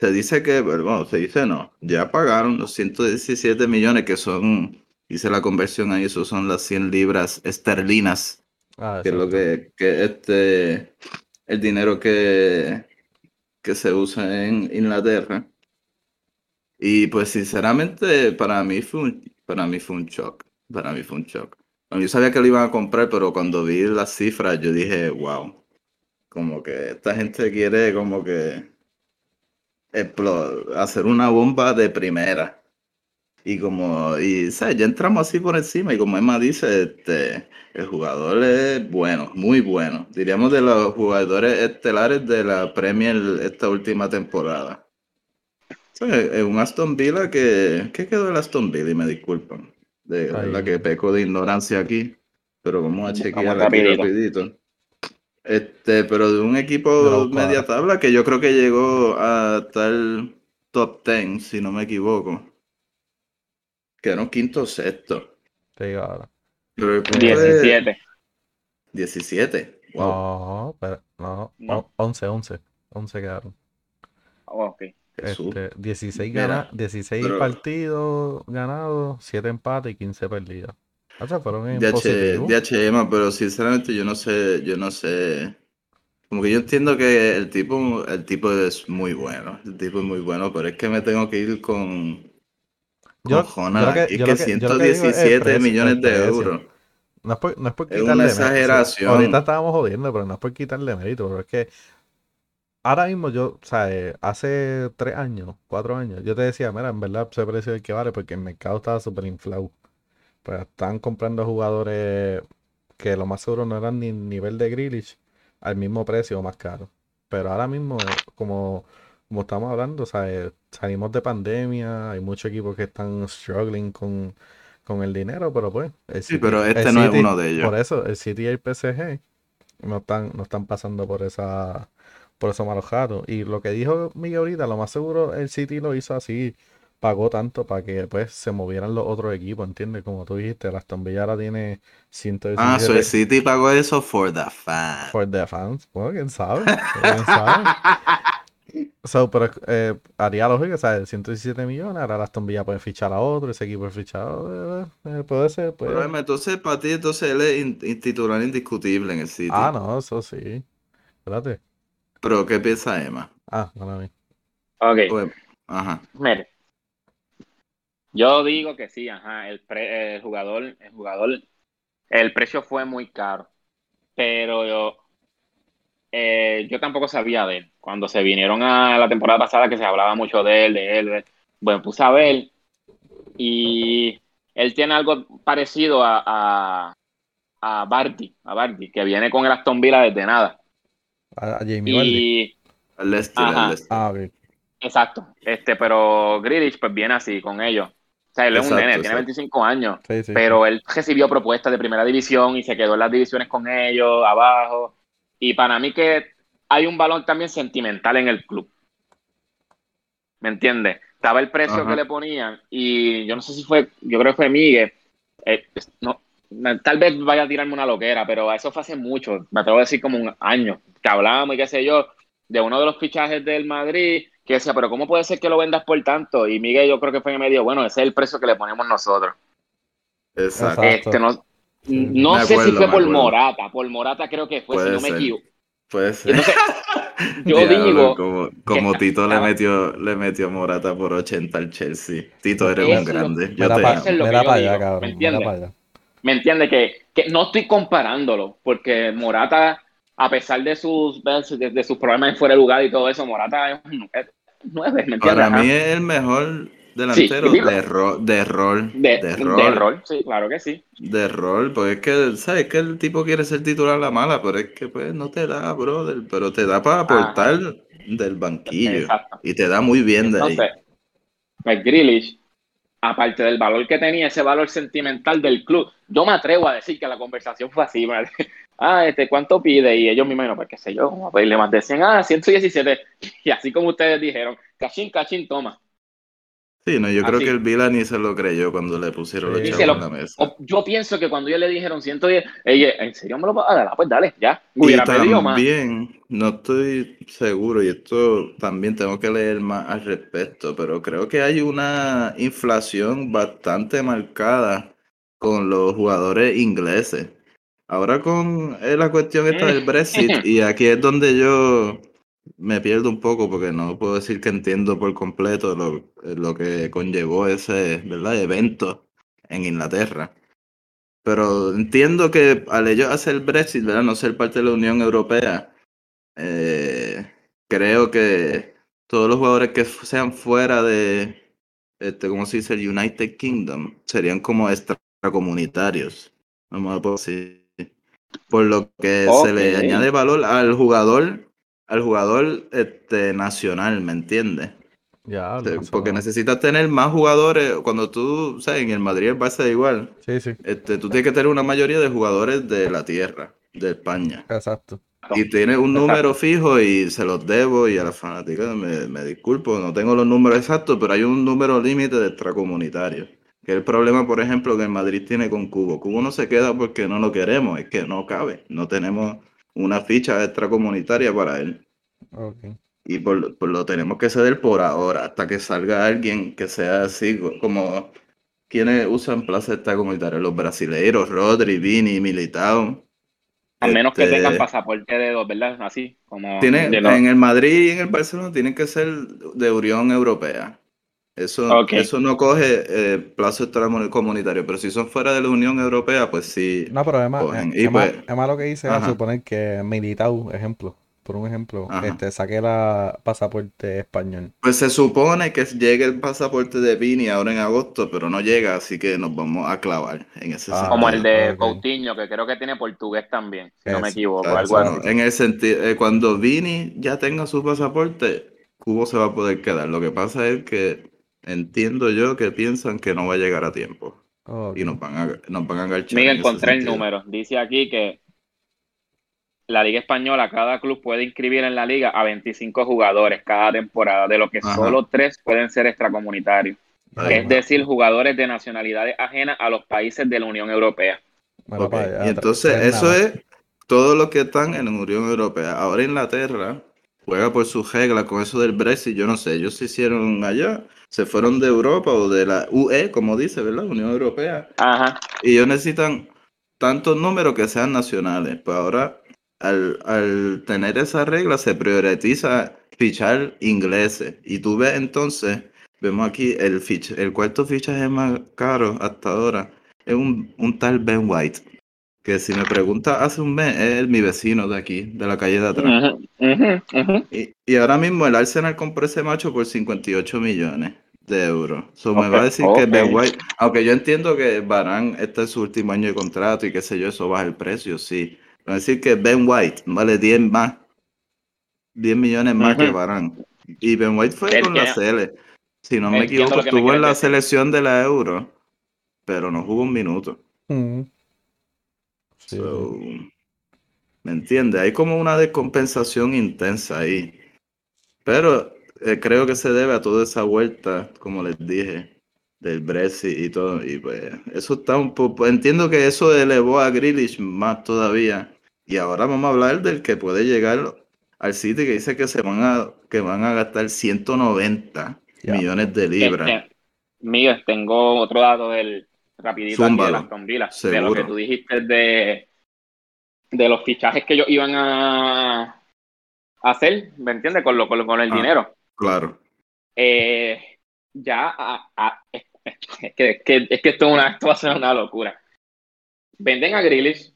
Se dice que, bueno, se dice no, ya pagaron los 117 millones que son, hice la conversión ahí, eso son las 100 libras esterlinas, Ah, que es lo que, que este, el dinero que, que se usa en Inglaterra. Y pues sinceramente para mí fue un, para mí fue un shock, para mí fue un shock. Yo sabía que lo iban a comprar, pero cuando vi las cifras yo dije, wow, como que esta gente quiere como que hacer una bomba de primera. Y como, y ¿sabes? ya entramos así por encima y como Emma dice, este, el jugador es bueno, muy bueno. Diríamos de los jugadores estelares de la Premier esta última temporada. Es un Aston Villa que, ¿qué quedó el Aston Villa? Y me disculpan, de la que peco de ignorancia aquí, pero vamos a Vamos chequear aquí rapidito. Este, pero de un equipo busco media tabla que yo creo que llegó a tal top 10, si no me equivoco. Quedaron quinto o sexto. Pero el punto es 17. 17. Wow. No, pero, no, No. o- 11, 11. 11 quedaron. Oh, ok. Jesús. Este, 16, Mira, gana, 16 pero- partidos ganados, 7 empates y 15 perdidos. O sea, fueron en DH. DHM, pero sinceramente yo no sé, yo no sé. Como que yo entiendo que el tipo, el tipo es muy bueno. El tipo es muy bueno, pero es que me tengo que ir con, con Yo- que- es yo que lo que- yo lo que digo es el 117 precio, millones de euros. No es por, no es por quitarle una mérito. exageración. Ahorita estábamos jodiendo, pero no es por quitarle mérito, pero es que ahora mismo yo, o sea, eh, hace 3 años, 4 años, yo te decía, mira, en verdad ese precio es el que vale porque el mercado estaba súper inflado. Pues estaban comprando jugadores que lo más seguro no eran ni nivel de Grealish al mismo precio o más caro. Pero ahora mismo, como, como estamos hablando, sea, eh, salimos de pandemia, hay muchos equipos que están struggling con, con el dinero, pero pues, el Sí, City- pero este no es City- uno de ellos. Por eso, el City y el PSG no están, no están pasando por esa, por esos malos ratos. Y lo que dijo Miguel ahorita, lo más seguro el City lo hizo así, pagó tanto para que pues se movieran los otros equipos, ¿entiendes? Como tú dijiste, la Villa ahora tiene 117 Ah, so el City pagó eso for the fan. for the fans. Bueno, quién sabe, quién sabe. So, pero eh, haría lógica, ¿sabes? 117 millones, ahora la Aston Villa puede fichar a otro, ese equipo a otro, eh, eh, puede ser, puede. Pero entonces para ti entonces él es in- in- titular indiscutible en el City. Ah, no, eso sí. Espérate. Pero ¿qué piensa Emma? Ah, no mí. Ok, Pues, ajá. mire. Yo digo que sí, ajá. El, pre- el jugador, el jugador, el precio fue muy caro. Pero yo, eh, yo tampoco sabía de él. Cuando se vinieron a la temporada pasada que se hablaba mucho de él, de él, de- bueno, puse a ver y él tiene algo parecido a, a, a Barty, a Barty, que viene con el Aston Villa desde nada. A, a Jamie Vardy. Y Al Leicester, al Ajá. Leicester. Ah. Exacto. Este, pero Grealish pues viene así con ellos. O sea, él es un Exacto, nene, tiene exacto. 25 años, Sí, sí. pero él recibió propuestas de primera división y se quedó en las divisiones con ellos, abajo. Y para mí que hay un valor también sentimental en el club. ¿Me entiendes? Estaba el precio Ajá. que le ponían y yo no sé si fue, yo creo que fue Miguel. eh, no, tal vez vaya a tirarme una loquera, pero eso fue hace mucho, me atrevo a decir como un año, que hablábamos y qué sé yo, de uno de los fichajes del Madrid, que decía, pero ¿cómo puede ser que lo vendas por tanto? Y Miguel yo creo que fue en medio, bueno, ese es el precio que le ponemos nosotros. Exacto. Este, no Sí. no Me sé si fue me por. Morata, por Morata creo que fue, Puede si no me equivoco. Puede ser. entonces, yo Diablo, digo como, como que Tito le metió, le metió Morata por 80 al Chelsea. Tito, eres un grande. Yo Mira te para allá, ¿me cabrón. Mira entiendes? ¿Me entiendes? Que, que no estoy comparándolo, porque Morata, a pesar de sus, de, de sus problemas fuera de lugar y todo eso, Morata es un es nueve, ¿me entiendes? Para mí es el mejor delantero de, ro- de rol. de, de de rol. rol, sí, claro que sí. De rol, porque es que, ¿sabes? Que el tipo quiere ser titular a la mala, pero es que pues no te da, brother, pero te da para aportar del banquillo. Exacto. Y te da muy bien de ahí. Entonces, pues Grealish, aparte del valor que tenía, ese valor sentimental del club, yo me atrevo a decir que la conversación fue así, madre. Ah, este, ¿cuánto pide? Y ellos me imagino, pues qué sé yo, vamos a pedirle más de 100, ah, 117. Y así como ustedes dijeron, cachín, cachín, toma. Sí, no, yo creo que el Vila ni se lo creyó cuando le pusieron los chavos lo- en la mesa. Yo pienso que cuando ellos le dijeron 110, ella, ¿en serio me lo vas a dar? Ah, Pues dale, ya. Y pedido más. no estoy seguro, y esto también tengo que leer más al respecto, pero creo que hay una inflación bastante marcada con los jugadores ingleses. Ahora con eh, la cuestión esta del Brexit, y aquí es donde yo me pierdo un poco porque no puedo decir que entiendo por completo lo, lo que conllevó ese, ¿verdad? evento en Inglaterra. Pero entiendo que al ellos hacer el Brexit, ¿verdad? No ser parte de la Unión Europea, eh, creo que todos los jugadores que sean fuera de, este, ¿cómo se dice? El United Kingdom, serían como extracomunitarios. Vamos a por decir. Por lo que se le añade valor al jugador, al jugador este, nacional, ¿me entiendes? Ya, sé, Porque necesitas tener más jugadores. Cuando tú, sabes, en el Madrid el Barça igual. Sí, sí, Este, tú tienes que tener una mayoría de jugadores de la tierra, de España. exacto. Y tienes un Exacto. número fijo y se los debo y a la fanática me, me disculpo, no tengo los números exactos, pero hay un número límite de extracomunitarios. Que es el problema, por ejemplo, que el Madrid tiene con Cubo. Cubo no se queda porque no lo queremos, es que no cabe. No tenemos una ficha extracomunitaria para él. Y por, por lo tenemos que ceder por ahora, hasta que salga alguien que sea así, co- como quienes usan plaza extracomunitaria, los brasileiros, Rodri, Vini, Militao. A menos que Este, tengan pasaporte de dos, ¿verdad? Así, como tiene- de los- en el Madrid y en el Barcelona tienen que ser de Unión Europea. Eso, eso no coge eh, plazo extracomunitario, pero si son fuera de la Unión Europea, pues sí. No, pero Emma, cogen. eh, Y Emma, pues- Emma lo que dice es suponer que Militao, ejemplo, por un ejemplo, Ajá. este, saque la pasaporte español. Pues se supone que llegue el pasaporte de Vini ahora en agosto, pero no llega, así que nos vamos a clavar en ese Ah, sentido. como el de. Coutinho, que creo que tiene portugués también, si no me equivoco, Ah, algo bueno, así. en el sentido, eh, cuando Vini ya tenga su pasaporte, Cubo se va a poder quedar. Lo que pasa es que entiendo yo que piensan que no va a llegar a tiempo y nos van a, nos van a enganchar. Mira, en encontré el número. Dice aquí que la Liga Española, cada club puede inscribir en la liga a 25 jugadores cada temporada, de los que Ajá. solo tres pueden ser extracomunitarios. Es decir, jugadores de nacionalidades ajenas a los países de la Unión Europea. allá, Y entonces tres eso nada es todos los que están en la Unión Europea. Ahora Inglaterra juega por sus reglas con eso del Brexit. Yo no sé, ellos se hicieron allá, se fueron de Europa o de la UE, como dice, ¿verdad? Unión Europea. Ajá. Y ellos necesitan tantos números que sean nacionales. Pues ahora, al, al tener esa regla, se prioriza fichar ingleses. Y tú ves entonces, vemos aquí el, fich- el cuarto fichaje más caro hasta ahora, es un, un tal Ben White. Que si me pregunta hace un mes, es mi vecino de aquí, de la calle de atrás. Ujú, ujú. Y, y ahora mismo el Arsenal compró ese macho por 58 millones de euros. So me Ok, va a decir que Ben. White, aunque yo entiendo que Barán está en su último año de contrato y qué sé yo, eso baja el precio, sí. Va a decir que Ben White vale 10 más, 10 millones más que. Barán. Y Ben White fue con la. CL. Si no me equivoco, me estuvo en la decir. selección de la Euro, pero no jugó un minuto. Ujú. Sí, So, sí. ¿Me entiendes? Hay como una descompensación intensa ahí. Pero eh, creo que se debe a toda esa vuelta, como les dije, del Brexit y todo. Y pues eso está un poco... Entiendo que eso elevó a Grealish más todavía. Y ahora vamos a hablar del que puede llegar al City, que dice que se van a, que van a gastar 190 Ya. millones de libras. Este, Miguel, tengo otro dato del rapidito aquí de. Aston Villa, de lo que tú dijiste de, de los fichajes que ellos iban a, a hacer, ¿me entiendes? Con, lo, con, lo- con el Ah. dinero. Claro. Eh, ya a- a- es, que, es que, es que esto, es una, esto va a ser una locura. Venden a Grealish.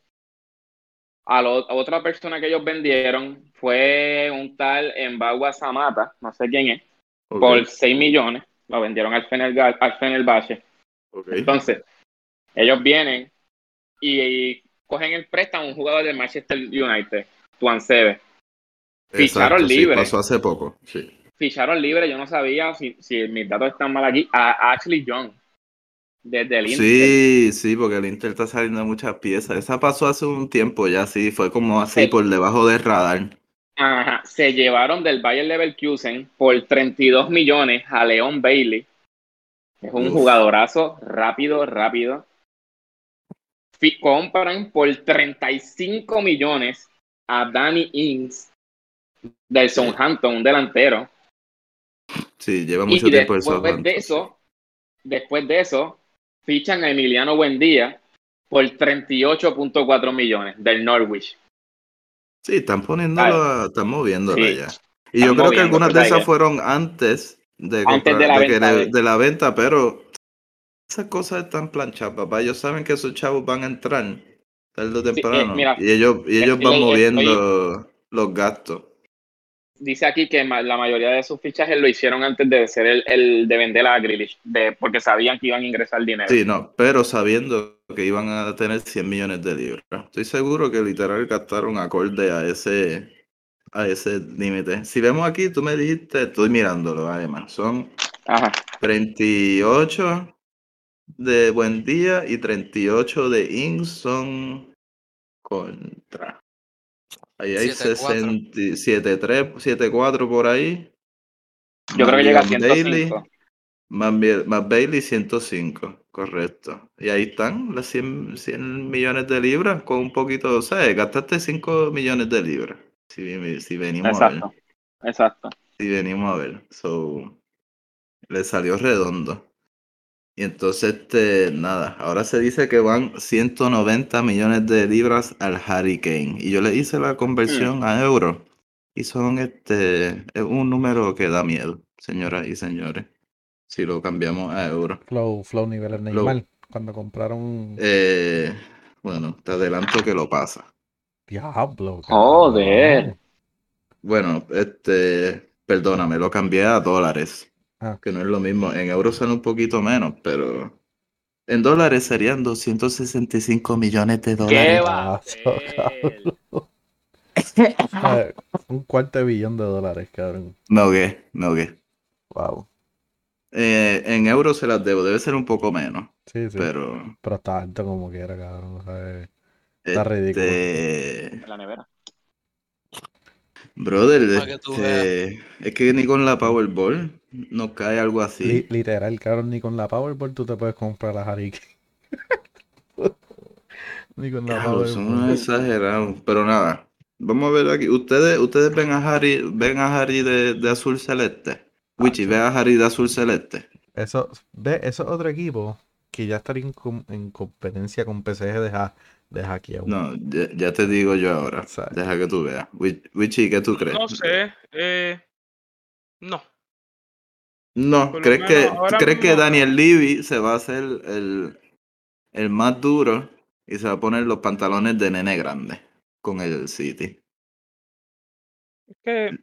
A, lo- a otra persona que ellos vendieron fue un tal Mbagua Samata, no sé quién es, por 6 millones. Lo vendieron al Fenerbahce. Al Fenerbahce. Entonces, ellos vienen y, y cogen el préstamo a un jugador del Manchester United, Tuan Sebe. ficharon Exacto, sí, libre. pasó hace poco, sí. Ficharon libre, yo no sabía si, si mis datos están mal aquí, a Ashley Young, desde el Inter. Sí, sí, porque el Inter está saliendo muchas piezas. Esa pasó hace un tiempo ya, sí, fue como así Sí. por debajo del radar. Ajá, se llevaron del Bayer Leverkusen por 32 millones a Leon Bailey, Es un Uf. jugadorazo rápido, rápido. Compran por 35 millones a Danny Ings del Southampton, un delantero. Sí, lleva Y mucho tiempo el después Southampton. de eso, después de eso, fichan a Emiliano Buendía por 38.4 millones del Norwich. Sí, están poniéndolo, a- están moviéndolo Sí. ya. Y yo creo que algunas de esas fueron antes de, Antes comprar- de la de venta, le- de- de la venta, pero esas cosas están planchadas, papá. Ellos saben que esos chavos van a entrar tarde o eh, temprano. mira, y ellos, y ellos estoy- van estoy- moviendo los gastos. Dice aquí que la mayoría de sus fichajes lo hicieron antes de ser el, el de vender a Grealish, de, porque sabían que iban a ingresar dinero. Sí, no, pero sabiendo que iban a tener 100 millones de libras. Estoy seguro que literal gastaron acorde a ese a ese límite. Si vemos aquí, tú me dijiste, estoy mirándolo además, son Ajá. 38 de Buen Día y 38 de Ings son contra. Ahí hay 7-4. 67, 7-4 por ahí. Yo creo que llega a Más Bailey, 105. más, Bailey 105, correcto. Y ahí están las 100, 100 millones de libras con un poquito, ¿sabes? Gastaste 5 millones de libras. Si, si venimos a ver. Exacto. Exacto. Si venimos a ver. So, le salió redondo. Y entonces, este, nada, ahora se dice que van 190 millones de libras al Hurricane. Y yo le hice la conversión a euro. Y son este, es un número que da miedo, señoras y señores. Si lo cambiamos a euro. Flow, Flow niveles Flow. Neymar. Cuando compraron Eh, bueno, te adelanto que lo pasa. Diablo. Joder. Bueno, este, perdóname, lo cambié a dólares. Ah. Que no es lo mismo. En euros son un poquito menos, pero en dólares serían 265 millones de ¿Qué dólares. va a Paso, hacer? Eh, Un cuarto de billón de dólares, cabrón. Me ahogué, me ahogué. Wow. Eh, en euros se las debo, debe ser un poco menos, Sí, sí. Pero, pero está alto como quiera, cabrón. o sea, Está ridículo. este, En la nevera. Brother, este, es que ni con la Powerball nos cae algo li- así. literal, cabrón, ni con la Powerball tú te puedes comprar la Harry. ni con la son unos Powerball. exagerados, pero nada. Vamos a ver aquí. Ustedes, ustedes ven a Harry, ven a Harry de, de azul celeste. Wichi, Acho. ve a Harry de azul celeste. Eso, ve, eso es otro equipo que ya estaría en, com- en competencia con PSG de, ha, de Hackeau. No, ya, ya te digo yo ahora. Exacto. Deja que tú veas. Wi- Wichi, ¿qué tú crees? No sé. Eh, no. No, Por ¿crees que, ¿crees que Daniel Levy se va a hacer el, el más duro y se va a poner los pantalones de nene grande con el City? Es que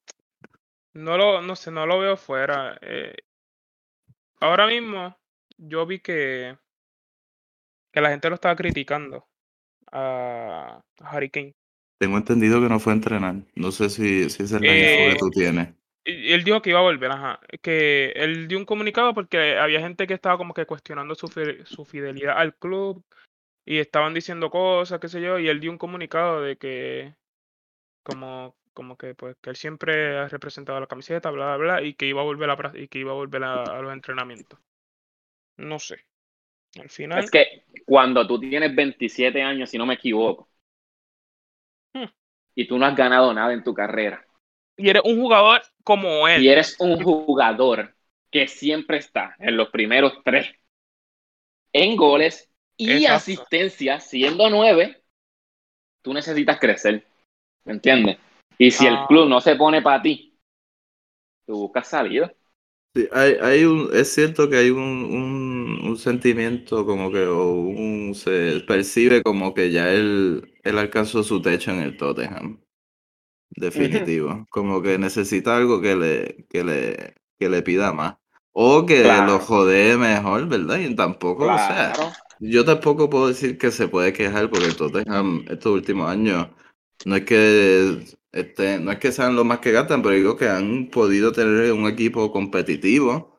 no lo, no sé, no lo veo fuera. Eh, ahora mismo yo vi que, que la gente lo estaba criticando a, a Harry Kane. Tengo entendido que no fue a entrenar. No sé si, si es info Eh, que tú tienes. Él dijo que iba a volver, ajá. Que él dio un comunicado porque había gente que estaba como que cuestionando su, su fidelidad al club y estaban diciendo cosas, qué sé yo, y él dio un comunicado de que como, como que pues que él siempre ha representado la camiseta, bla, bla, bla, y que iba a volver a, y que iba a volver a, a los entrenamientos. No sé. Al final, Es que cuando tú tienes 27 años, si no me equivoco, Hmm. y tú no has ganado nada en tu carrera, y eres un jugador como él. y eres un jugador que siempre está en los primeros tres en goles y Exacto. asistencias, siendo nueve, tú necesitas crecer. ¿Me entiendes? Y si el Ah. club no se pone para ti, tú buscas salida. Sí, hay, hay un, es cierto que hay un, un, un sentimiento como que o un, se percibe como que ya él, él alcanzó su techo en el Tottenham. Definitivo. Como que necesita algo que le, que le, que le pida más. O que Claro. lo jodee mejor, ¿verdad? Y tampoco, o sea, Claro. yo tampoco puedo decir que se puede quejar porque el Tottenham estos últimos años no es que este, no es que sean los más que gastan, pero digo que han podido tener un equipo competitivo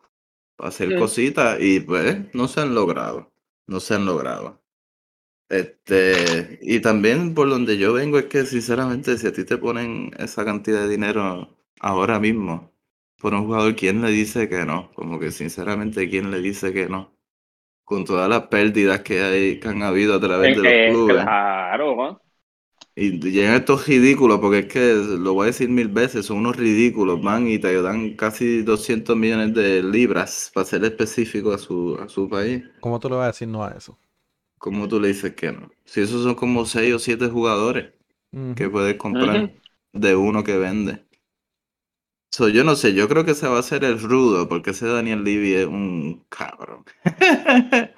para hacer Mm. cositas y pues no se han logrado, no se han logrado. Este, y también por donde yo vengo es que sinceramente si a ti te ponen esa cantidad de dinero ahora mismo, por un jugador, ¿quién le dice que no? Como que sinceramente, ¿quién le dice que no? Con todas las pérdidas que, hay, que han habido a través de los Eh, clubes. claro. Y llegan estos ridículos, porque es que lo voy a decir mil veces, son unos ridículos, van y te dan casi 200 millones de libras, para ser específico a su, a su país. ¿Cómo tú le vas a decir no a eso? ¿Cómo tú le dices que no? Si esos son como 6 o 7 jugadores que puedes comprar de uno que vende. So, yo no sé, yo creo que se va a hacer el rudo, porque ese Daniel Levy es un cabrón.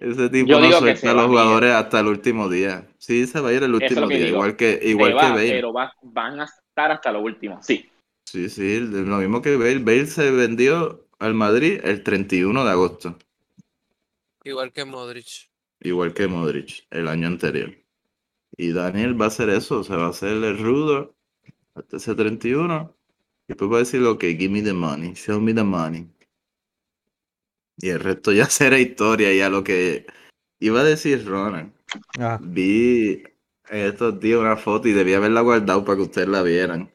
ese tipo Yo no suelta a los jugadores hasta el último día. Sí, se va a ir el último día, digo. igual que, igual va, que Bale. pero va- van a estar hasta lo último, sí. Sí, sí, lo mismo que Bale. Bale se vendió al Madrid el 31 de agosto, Igual que Modric. igual que Modric el año anterior. Y Daniel va a hacer eso, se va a hacer el rudo hasta ese 31. Y después va a decir, ok, give me the money, show me the money. Y el resto ya será historia, ya lo que iba a decir Ronan. Ah, Vi estos días una foto y debía haberla guardado para que ustedes la vieran.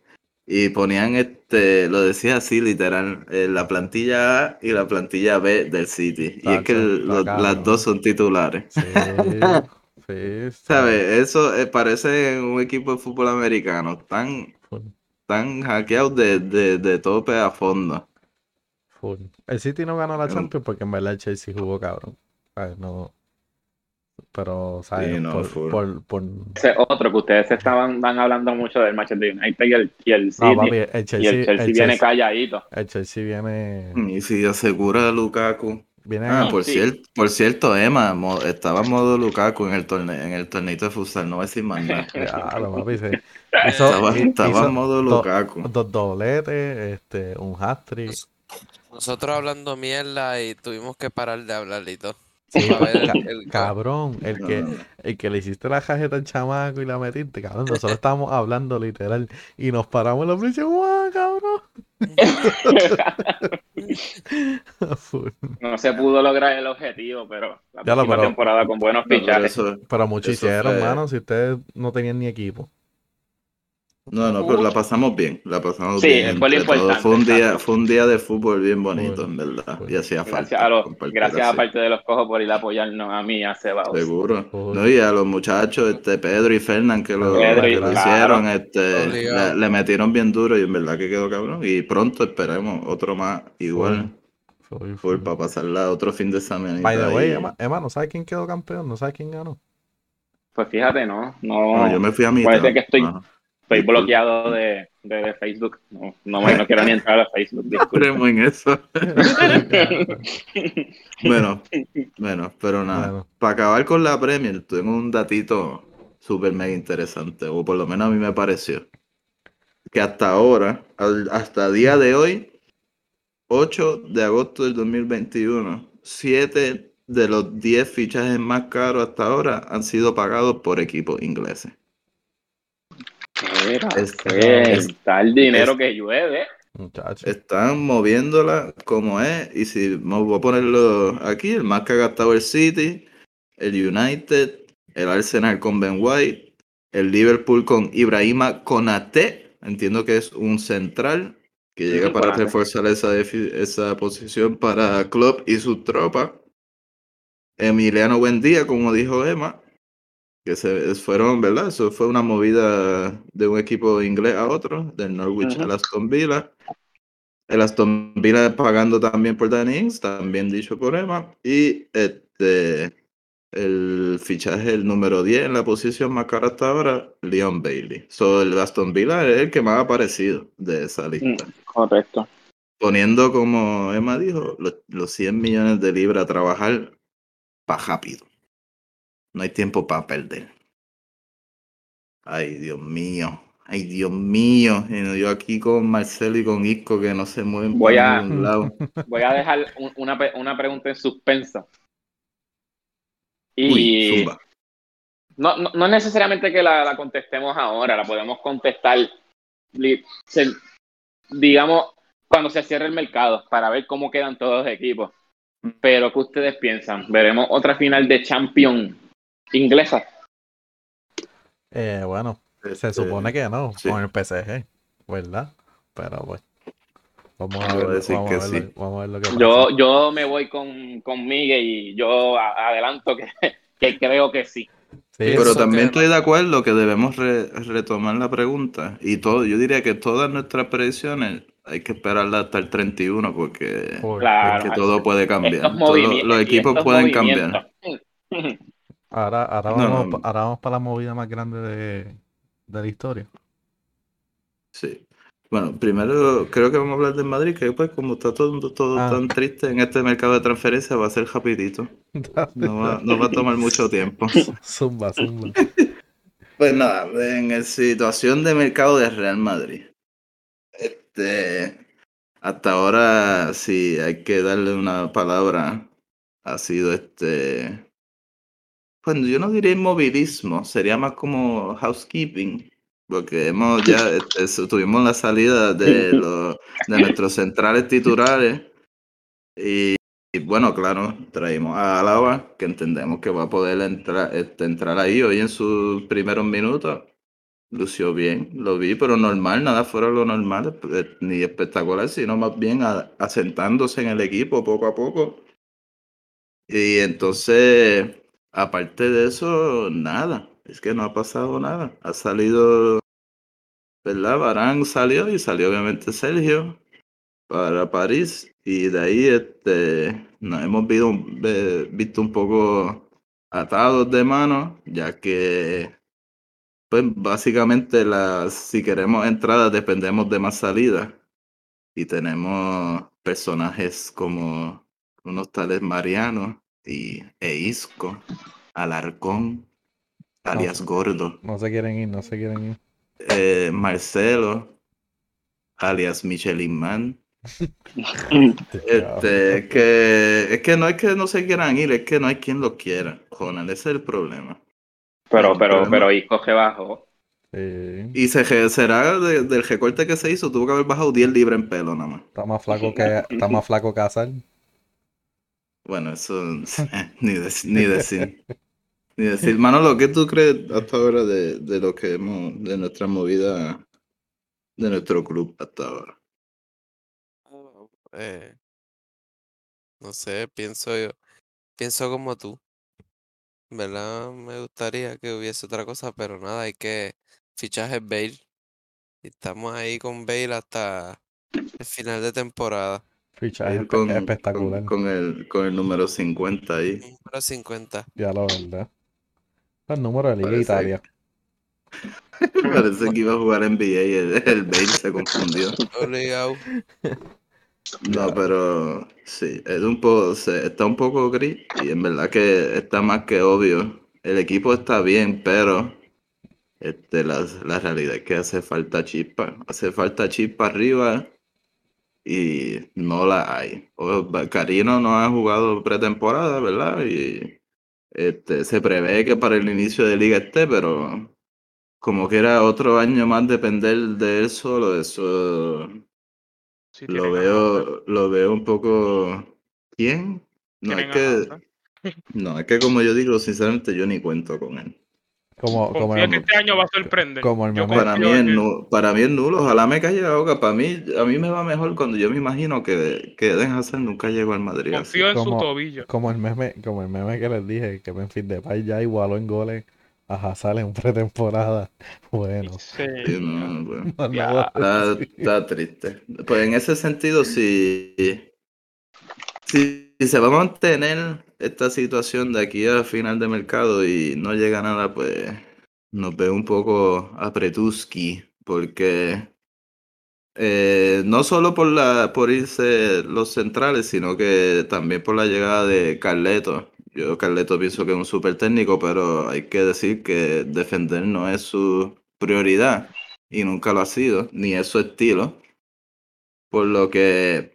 Y ponían este, lo decía así literal, eh, la plantilla A y la plantilla B del City. Y es que el- lo- las dos son titulares. sí, ¿Sabes? Eso eh, parece un equipo de fútbol americano. Tan, tan hackeados de, de, de tope a fondo. El City no ganó la Champions porque en verdad el Chelsea jugó cabrón. No. Pero, ¿sabes? Sí, no, por, por, por- Ese otro que ustedes estaban van hablando mucho del Manchester United y el, y el City. No, papi, el y Chelsea, el Chelsea el viene Chelsea, calladito. el Chelsea viene. Y si asegura a Lukaku. viene Ah, por, Sí. cierto, por cierto, Emma, mo- estaba en modo Lukaku en el torneo, en el torneito de futsal, no voy a decir más nada. Lo papi, sí. Hizo- Estaba, en modo do- Lukaku. dos dobletes, este, un hat-trick. Nosotros hablando mierda y tuvimos que parar de hablar y todo. Sí, el- el- cabrón, el No, que, el que le hiciste la cajeta al chamaco y la metiste, cabrón. Nosotros estábamos hablando literal y nos paramos en la frente, ¡guau, cabrón! No se pudo lograr el objetivo, pero la Ya lo, pero- temporada con buenos Pero fichajes. Pero mucho Eso hicieron, fue- mano, si ustedes no tenían ni equipo. No, no, pero la pasamos bien, la pasamos Sí, bien. fue importante, Fue un día, fue un día de fútbol bien bonito, en verdad. Y hacía Gracias, falta. a los, gracias así. aparte de los cojos por ir a apoyarnos a mí, a Cebaos. Seguro. No, y a los muchachos, este Pedro y Fernán, que lo, Pedro que lo claro. hicieron, este, le, le metieron bien duro y en verdad que quedó cabrón. Y pronto esperemos otro más igual. Full, Full full. para pasarla otro fin de semana. By the way, Emma, Emma, ¿no sabes quién quedó campeón? ¿No sabes quién ganó? Pues fíjate, no, no, No, yo me fui a mi. Parece que estoy- Ajá. Estoy bloqueado de, de, de Facebook. No, no, me- no quiero ni entrar a Facebook. Entremos en eso. Bueno, bueno, pero nada. Bueno. Para acabar con la Premier, tengo un datito súper mega interesante, o por lo menos a mí me pareció. Que hasta ahora, al- hasta día de hoy, 8 de agosto del 2021, 7 de los 10 fichajes más caros hasta ahora han sido pagados por equipos ingleses. Mira, Este, es tal dinero es- que llueve. Están moviéndola como es. Y si me voy a ponerlo aquí, el más que ha gastado el City, el United, el Arsenal con Ben White, el Liverpool con Ibrahima Konate. Entiendo que es un central que llega para reforzar esa, esa posición para Klopp y sus tropas. Emiliano Buendía, como dijo Emma, que se fueron, ¿verdad? Eso fue una movida de un equipo inglés a otro, del Norwich Ujú. al Aston Villa. El Aston Villa pagando también por Danny Ings, también dicho por Emma. Y este el fichaje, el número 10 en la posición más cara hasta ahora, Leon Bailey. So, el Aston Villa es el que más ha aparecido de esa Mm, lista. Correcto. Poniendo, como Emma dijo, los, los 100 millones de libras a trabajar para rápido. No hay tiempo para perder. Ay, Dios mío. Ay, Dios mío. Yo aquí con Marcelo y con Isco que no se mueven Voy para a- ningún lado. Voy a dejar un- una, una pregunta en suspensa. Y Uy, no, no, no necesariamente que la, la contestemos ahora, la podemos contestar, digamos, cuando se cierre el mercado, para ver cómo quedan todos los equipos. Pero, ¿qué ustedes piensan? ¿Veremos otra final de Champions inglesa? Eh, bueno, se Este, supone que no, sí. con el PSG, ¿verdad? Pero pues. Vamos a ver, decir vamos que a ver, sí. lo, vamos a ver lo que pasa. Yo, yo me voy con, con Miguel y yo a- adelanto que, que creo que sí. Pero también estoy de acuerdo que debemos re- retomar la pregunta. Y todo, yo diría que todas nuestras predicciones hay que esperarlas hasta el 31 porque Por- Claro. es que todo puede cambiar. Todos los equipos pueden cambiar. Ahora, ahora, No, vamos, no. ahora vamos para la movida más grande de, de la historia. Sí. Bueno, primero creo que vamos a hablar del Madrid, que pues como está todo, todo Ah. tan triste en este mercado de transferencias va a ser rapidito. No va, no va a tomar mucho tiempo. Zumba, zumba. Pues nada, en la situación de mercado de Real Madrid. Este, hasta ahora, si hay que darle una palabra, ha sido este, bueno, yo no diría inmovilismo, sería más como housekeeping, porque hemos ya, este, tuvimos la salida de, los, de nuestros centrales titulares y, y bueno, claro, traímos a Álava, que entendemos que va a poder entrar, este, entrar ahí hoy en sus primeros minutos. Lució bien, lo vi, pero normal, nada fuera de lo normal, eh, ni espectacular, sino más bien a- asentándose en el equipo poco a poco. Y entonces, aparte de eso, nada, es que no ha pasado nada. Ha salido, ¿verdad? Barán salió y salió obviamente Sergio para París y de ahí este, nos hemos visto, un poco atados de mano, ya que pues básicamente las, si queremos entradas dependemos de más salidas y tenemos personajes como unos tales Mariano y Eisco, Alarcón, alias Gordo, No se quieren ir, no se quieren ir. eh, Marcelo, alias Michelin Man. Este, que es que no es que no se quieran ir, es que no hay quien los quiera, Jonathan, ese es el problema. Pero, El pero, problema- pero Isco se bajó. Sí. Y se será de- del recorte que se hizo, tuvo que haber bajado 10 libras en pelo nada más. Está más flaco que, está más flaco que Hazard. Bueno, eso ni, dec- ni decir. Ni decir. Manolo, ¿qué tú crees hasta ahora de, de lo que hemos, de nuestra movida, de nuestro club hasta ahora? Eh, no sé, pienso yo, pienso como tú. En ¿Verdad? Me gustaría que hubiese otra cosa, pero nada, hay que fichaje Bale. Y estamos ahí con Bale hasta el final de temporada. Fichaje con, espectacular. con, con el, con el número 50 ahí. Número 50. Ya la verdad. El número de Liga Parece- Italia. Parece que iba a jugar NBA y el, el Bale se confundió. Obligado. No, pero sí, es un poco, se- está un poco gris y en verdad que está más que obvio. El equipo está bien, pero este, la, la realidad es que hace falta chispa. Hace falta chispa arriba y no la hay. O- Carino no ha jugado pretemporada, ¿verdad? Y este, se prevé que para el inicio de liga esté, pero como que era otro año más depender de él solo, eso lo veo, lo veo un poco. ¿Quién? No, es que, no, es que como yo digo, sinceramente, yo ni cuento con él. Como, como, el, que este año va a sorprender. como el Para mí, es en nulo, para mí es nulo, ojalá me calle la boca. Para mí, a mí me va mejor cuando yo me imagino que, que Eden Hazard nunca llegó al Madrid. así. Confío en su Como- tobillo. como el meme, como el meme que les dije, que Memphis Depay ya igualó en goles a Hazard en pretemporada. Bueno, Sí, Sí. no, bueno. no Está, está triste. Pues en ese sentido, si, si, si se va a mantener esta situación de aquí a final de mercado y no llega nada, pues nos ve un poco a Pretuski, porque eh, no solo por, la, por irse los centrales, sino que también por la llegada de Carleto. Yo Carleto pienso que es un súper técnico, pero hay que decir que defender no es su prioridad y nunca lo ha sido, ni es su estilo. Por lo que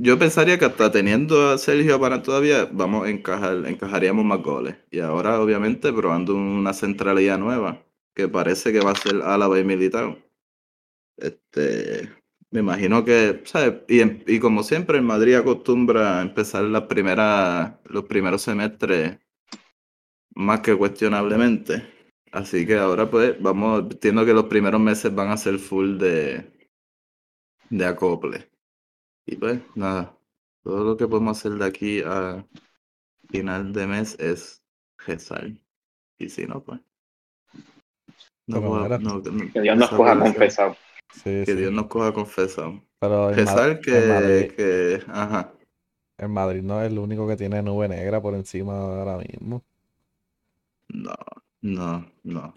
yo pensaría que hasta teniendo a Sergio para todavía, vamos a encajar, encajaríamos más goles. Y ahora, obviamente, probando una centralidad nueva, que parece que va a ser Álava y Militao. Este, me imagino que, ¿sabes? Y, en- y como siempre, el Madrid acostumbra empezar las primeras, los primeros semestres más que cuestionablemente. Así que ahora pues vamos, entiendo que los primeros meses van a ser full de, de acople. Y pues nada, todo lo que podemos hacer de aquí a final de mes es rezar. Y si no, pues. No, mira, no- no- Que Dios nos coja confesado. Sí, Que sí. Dios nos coja confesado. Pero Rezar que, Madrid, que, ajá. en Madrid no es el único que tiene nube negra por encima ahora mismo. No, no, no.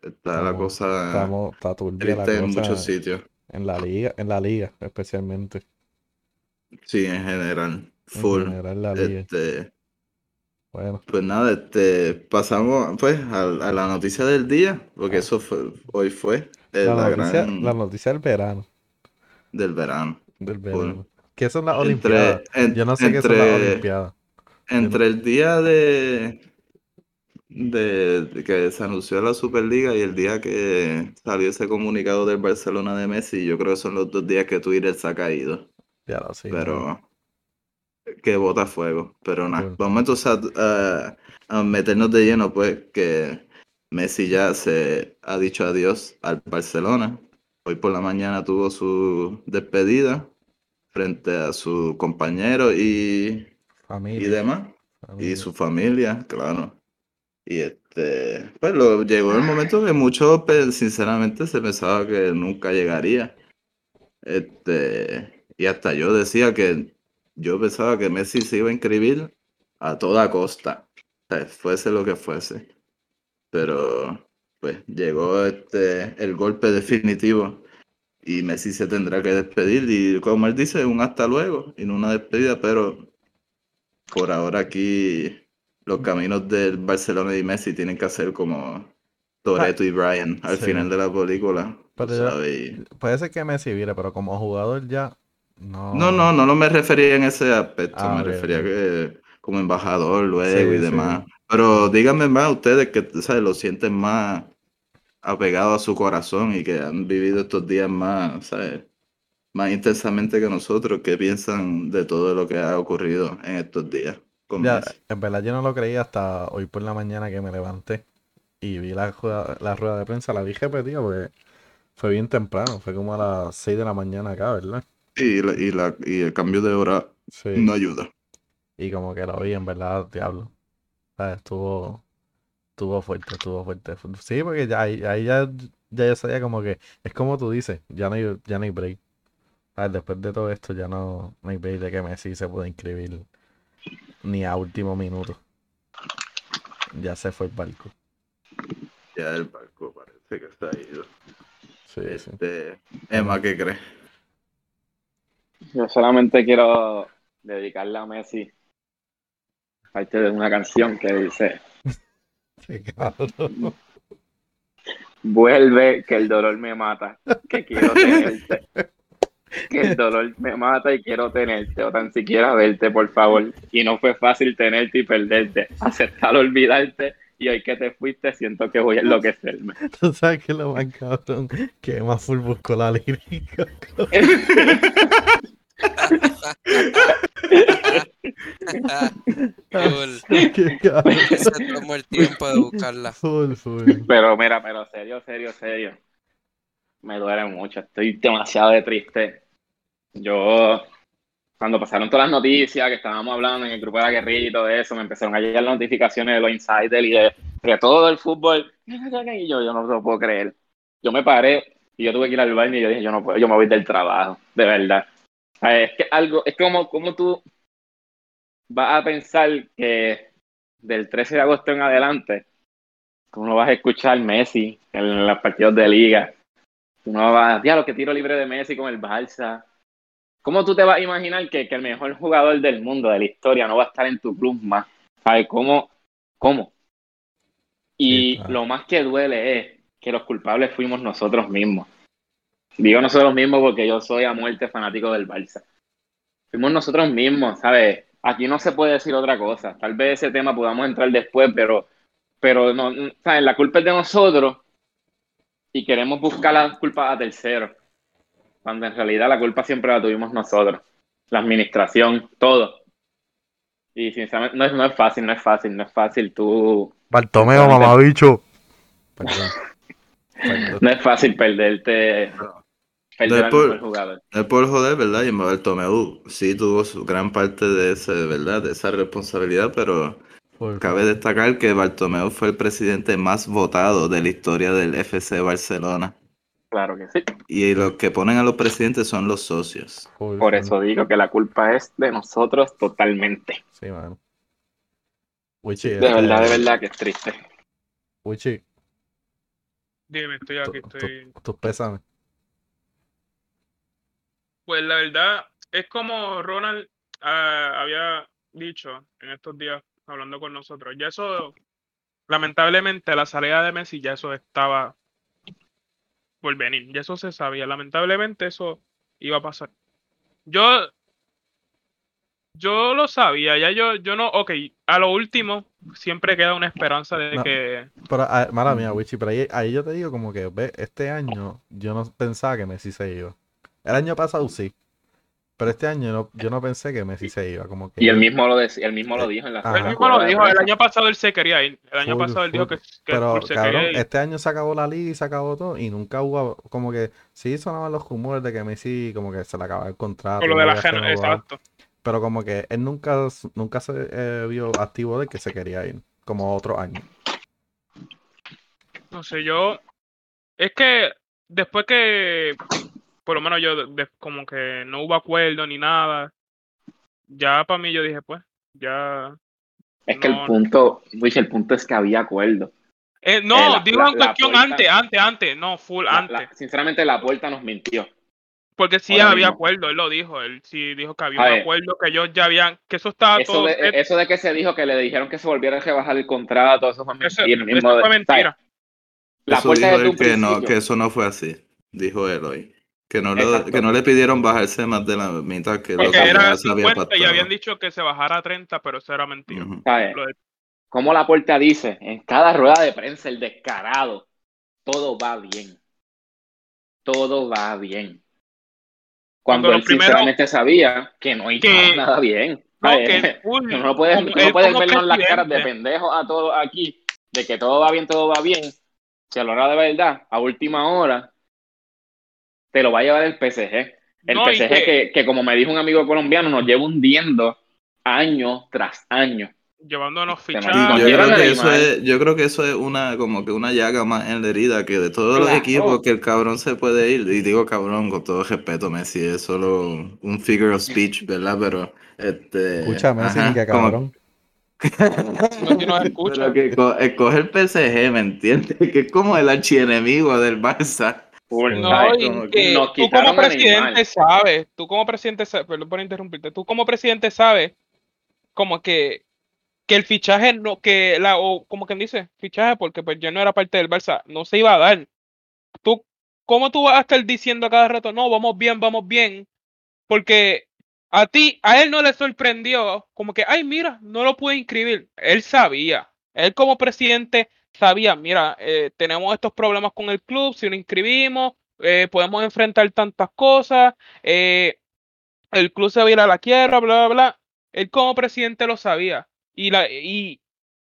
Está la cosa Estamos, está turbia la triste en cosa muchos sitios. en la liga, en la liga especialmente. Sí, en general. En Full. general la liga. Este, Bueno, pues nada, este, pasamos pues a, a la noticia del día, porque eso fue, hoy fue eh, la la noticia, gran la noticia del verano, del verano. del Full. verano. ¿Qué son las Entre, Olimpiadas? en- Yo no sé qué son las entre, Olimpiadas. entre el día de, de, de que se anunció la Superliga y el día que salió ese comunicado del Barcelona de Messi, yo creo que son los dos días que Twitter se ha caído. Ya lo sé. pero que bota fuego. Pero nada, vamos entonces a, a- a meternos de lleno, pues, que Messi ya se ha dicho adiós al Barcelona. Hoy por la mañana tuvo su despedida frente a su compañero y, y Familia, demás, y su familia, claro. Y este, pues lo, llegó el momento que muchos, pues, sinceramente, se pensaba que nunca llegaría. Este, y hasta yo decía que yo pensaba que Messi se iba a inscribir a toda costa, o sea, fuese lo que fuese. Pero pues llegó este el golpe definitivo y Messi se tendrá que despedir y como él dice, un hasta luego y no una despedida, pero por ahora aquí los caminos del Barcelona y Messi tienen que hacer como Toretto y Brian al Sí. final de la película. Pero Puede ser que Messi vire, pero como jugador ya no. No, no, no, no me refería en ese aspecto, Ah, me refería que como embajador luego Sí, y sí. demás. Pero díganme más ustedes que ¿sabes? lo sienten más apegado a su corazón y que han vivido estos días más, ¿sabes? más intensamente que nosotros, ¿qué piensan de todo lo que ha ocurrido en estos días Ya, en verdad yo no lo creía hasta hoy por la mañana que me levanté y vi la, rueda- la rueda de prensa, la vi repetida porque fue bien temprano, fue como a las 6 de la mañana acá, ¿verdad? Y, la- y, la, y el cambio de hora Sí. no ayuda. Y como que lo vi, en verdad, diablo. Estuvo, estuvo fuerte, estuvo fuerte. Sí, porque ya, ahí, ya, ya yo sabía como que, es como tú dices, ya no hay, ya no hay break. Después de todo esto ya no, no hay break de que Messi se pueda inscribir ni a último minuto. Ya se fue el barco. Ya el barco parece que ha ido. Sí, sí. Este, Emma, ¿qué crees? Yo solamente quiero dedicarle a Messi parte de una canción que dice. Vuelve, que el dolor me mata, que quiero tenerte. Que el dolor me mata y quiero tenerte, o tan siquiera verte, por favor. Y no fue fácil tenerte y perderte. Aceptar olvidarte, y hoy que te fuiste siento que voy a enloquecerme. Tú sabes que lo más cabrón, que más full buscó la lírica. Cool. Qué cabrón. Se tomó el tiempo de buscarla. Full, full. Pero mira, pero serio, serio, serio. Me duele mucho. Estoy demasiado de triste. Yo, cuando pasaron todas las noticias que estábamos hablando en el grupo de la guerrilla y todo eso, me empezaron a llegar las notificaciones de los insiders y de, todo el fútbol. Y yo, yo no lo puedo creer. Yo me paré y yo tuve que ir al baño y yo dije, yo no puedo, yo me voy del trabajo, de verdad. Es que algo, es como, como tú vas a pensar que del 13 de agosto en adelante tú no vas a escuchar Messi en los partidos de liga. Tú no vas a, diablo, que tiro libre de Messi con el Barça. ¿Cómo tú te vas a imaginar que, que el mejor jugador del mundo, de la historia, no va a estar en tu club más? ¿Sabes cómo? ¿Cómo? Y lo más que duele es que los culpables fuimos nosotros mismos. Digo nosotros mismos porque yo soy a muerte fanático del Barça. Fuimos nosotros mismos, ¿sabes? Aquí no se puede decir otra cosa. Tal vez ese tema podamos entrar después, pero pero no, no, ¿sabes? la culpa es de nosotros y queremos buscar la culpa a terceros, cuando en realidad la culpa siempre la tuvimos nosotros, la administración, todo. Y sinceramente no es, no es fácil, no es fácil, no es fácil tú, Bartomeo, mamabicho. No es fácil perderte Perder No al es por- mejor jugador. Es por joder, ¿verdad? Y Bartomeu sí tuvo su gran parte de ese, ¿verdad? De esa responsabilidad, pero Por cabe destacar que Bartomeu fue el presidente más votado de la historia del FC Barcelona. Claro que sí. Y los que ponen a los presidentes son los socios. Por eso digo que la culpa es de nosotros totalmente. Sí, mano. Wichi, De este, verdad, de verdad que es triste. Wichi, Dime, estoy aquí, estoy. tus pésames. Pues la verdad es como Ronald ah, había dicho en estos días hablando con nosotros. Ya eso, lamentablemente, la salida de Messi ya eso estaba por venir. Ya eso se sabía. Lamentablemente eso iba a pasar. Yo, yo lo sabía. Ya yo, yo no. Ok, a lo último siempre queda una esperanza de No. que. Pero, ah, mala mía, Wichi, pero ahí, ahí yo te digo como que, ve, este año yo no pensaba que Messi se iba. El año pasado sí. Pero este año no, yo no pensé que Messi se iba. Como que Y él mismo lo, dec- él mismo lo dijo en la Ajá. Él mismo lo de dijo. El año pasado él se quería ir. El año Full, pasado él dijo que, que Pero, full se cabrón, quería ir. este año se acabó la liga y se acabó todo. Y nunca hubo, como que, sí sonaban los rumores de que Messi, como que se le acababa el contrato. Por lo de la gen- exacto. Pero como que él nunca, nunca se eh, vio activo de que se quería ir. Como otro año. No sé, yo. Es que después que. Por lo menos yo, de- de- como que no hubo acuerdo ni nada. Ya para mí yo dije, pues, ya. Es que No, el punto, Luis, el punto es que había acuerdo. Eh, no, Eh, la- digo la- en la cuestión puerta- antes, antes, antes. No, full La- antes. la- sinceramente, la puerta nos mintió. Porque sí ahora había mismo. acuerdo, él lo dijo. Él sí dijo que había A un ver. acuerdo, que ellos ya habían. Que eso estaba Eso todo. de, eso que se dijo que le dijeron que se volviera a rebajar el contrato, eso fue Eso, mentira. eso mismo de- fue mentira. La Eso puerta dijo él que no, que eso no fue así, dijo él hoy. Que no, lo- Exacto. que no le pidieron bajarse más de la mitad que lo Porque que era ya se había 50 y habían dicho que se bajara a 30, pero eso era mentira. Lo de- Como la puerta dice, en cada rueda de prensa, el descarado, todo va bien. Todo va bien. Cuando, Cuando lo él primero- sinceramente sabía que no iba Que- nada bien. No, no puedes, no puedes vernos las caras de pendejos a todos aquí, de que todo va bien, todo va bien, que a la hora de verdad, a última hora, te lo va a llevar el PSG. El No, PSG que- que, que, como me dijo un amigo colombiano, nos lleva hundiendo año tras año. llevándonos Te fichajes. mando- Yo creo, a que eso es, yo creo que eso es una como que una llaga más en la herida que de todos los equipos que el cabrón se puede ir. Y digo cabrón con todo respeto, Messi, es solo un figure of speech, ¿verdad? Pero este Escucha, Messi, ajá, que como- cabrón. No, si nos escucha. Pero que co- escoge el PSG, ¿me entiendes? Que es como el archienemigo del Barça. Full, No, ¿sabes? y Como que nos tú como presidente Neymar. sabes, tú como presidente sabes, perdón por interrumpirte, tú como presidente sabes como que, que el fichaje no, que la, o como quien dice, fichaje porque pues ya no era parte del Barça, no se iba a dar. Tú, ¿cómo tú vas a estar diciendo a cada rato, no, vamos bien, vamos bien? Porque a ti, a él no le sorprendió, como que, ay, mira, no lo pude inscribir. Él sabía, él como presidente sabía, mira, eh, tenemos estos problemas con el club, si lo inscribimos, eh, podemos enfrentar tantas cosas, eh, el club se va a ir a la quiebra, bla, bla, bla. Él como presidente lo sabía. Y, la, y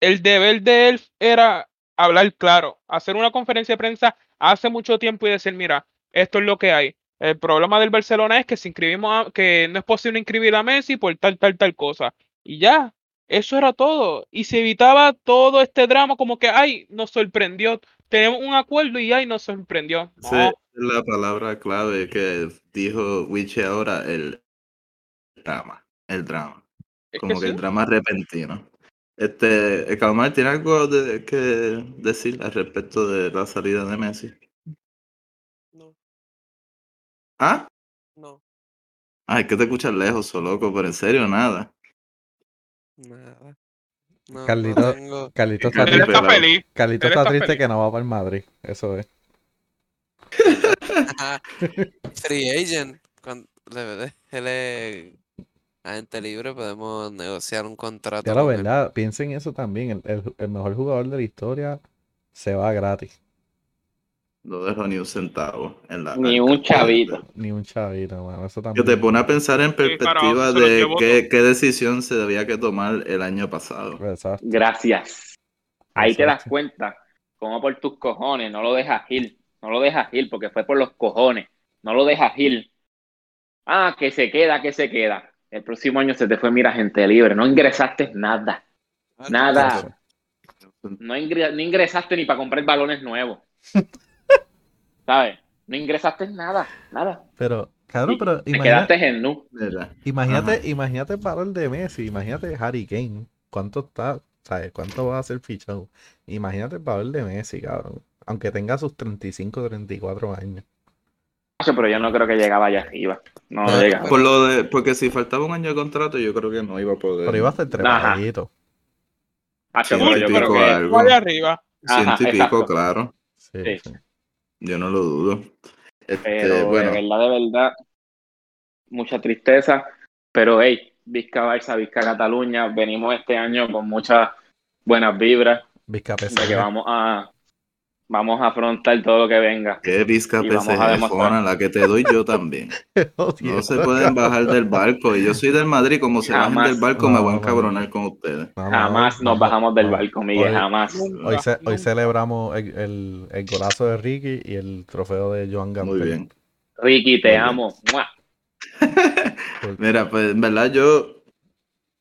el deber de él era hablar claro, hacer una conferencia de prensa hace mucho tiempo y decir, mira, esto es lo que hay. El problema del Barcelona es que si inscribimos a- que no es posible inscribir a Messi por tal, tal, tal cosa. Y ya, eso era todo. Y se evitaba todo este drama como que, ay, nos sorprendió. Tenemos un acuerdo y ay, nos sorprendió. No, Esa es la palabra clave que dijo Wiche ahora, el drama. El drama. es Como que que sí. el drama repentino. Este, el Calmar tiene algo de, que decir al respecto de la salida de Messi. No, ¿Ah? no, Ay, que te escuchas lejos, o loco, pero en serio, nada. No, Carlito- no tengo. Carlito está, triste, está feliz. Carlito está está triste feliz. que no va para el Madrid. Eso es. Free agent. Cuando, él es agente libre, podemos negociar un contrato. Ya la con él. verdad, piensen eso también. El, el- el mejor jugador de la historia se va gratis. No dejo ni un centavo en la Ni un chavito. Ni un chavito, mano. Eso Que también. te pone a pensar en perspectiva de qué, qué decisión se debía que tomar el año pasado. Exacto. Gracias. Ahí te das cuenta cómo por tus cojones no lo dejas ir. No lo dejas ir porque fue por los cojones. no lo dejas ir. Ah, que se queda, que se queda. El próximo año se te fue, mira, gente libre. No ingresaste nada. Nada. No, ingre- no ingresaste ni para comprar balones nuevos. ¿Sabes? No ingresaste nada, nada. Pero, cabrón, Y pero Te imagina- quedaste en nu. Imagínate, imagínate el valor de Messi, imagínate Harry Kane, cuánto está, ¿sabes? ¿Cuánto va a ser fichado? Imagínate el valor de Messi, cabrón. Aunque tenga sus 35, 34 años. Pero yo no creo que llegaba allá arriba. No no, llegaba. por lo de, porque si faltaba un año de contrato, yo creo que no iba a poder. Pero iba a ser. Macho, Sí, pero yo creo que. algo. Vaya arriba. Ciento Ajá, y pico, claro. Sí, Sí. sí. Yo no lo dudo. Este, Pero bueno, de verdad, de verdad, mucha tristeza. Pero hey, Vizca Barça, Vizca Cataluña, venimos este año con muchas buenas vibras Vizca de que vamos a vamos a afrontar todo lo que venga. qué visca y vamos a PSG, demostrar. Fona, la que te doy yo también. No se pueden bajar del barco. Y yo soy del Madrid, como se bajen Jamás. del barco, No, me voy a no, encabronar con ustedes. No, no, Jamás nos no, bajamos del no. barco, Miguel, Hoy- jamás. Hoy, ce- hoy nunca. celebramos el, el- el golazo de Ricky y el trofeo de Joan Gamper. Muy bien. Ricky, te Muy amo. Mira, pues en verdad yo,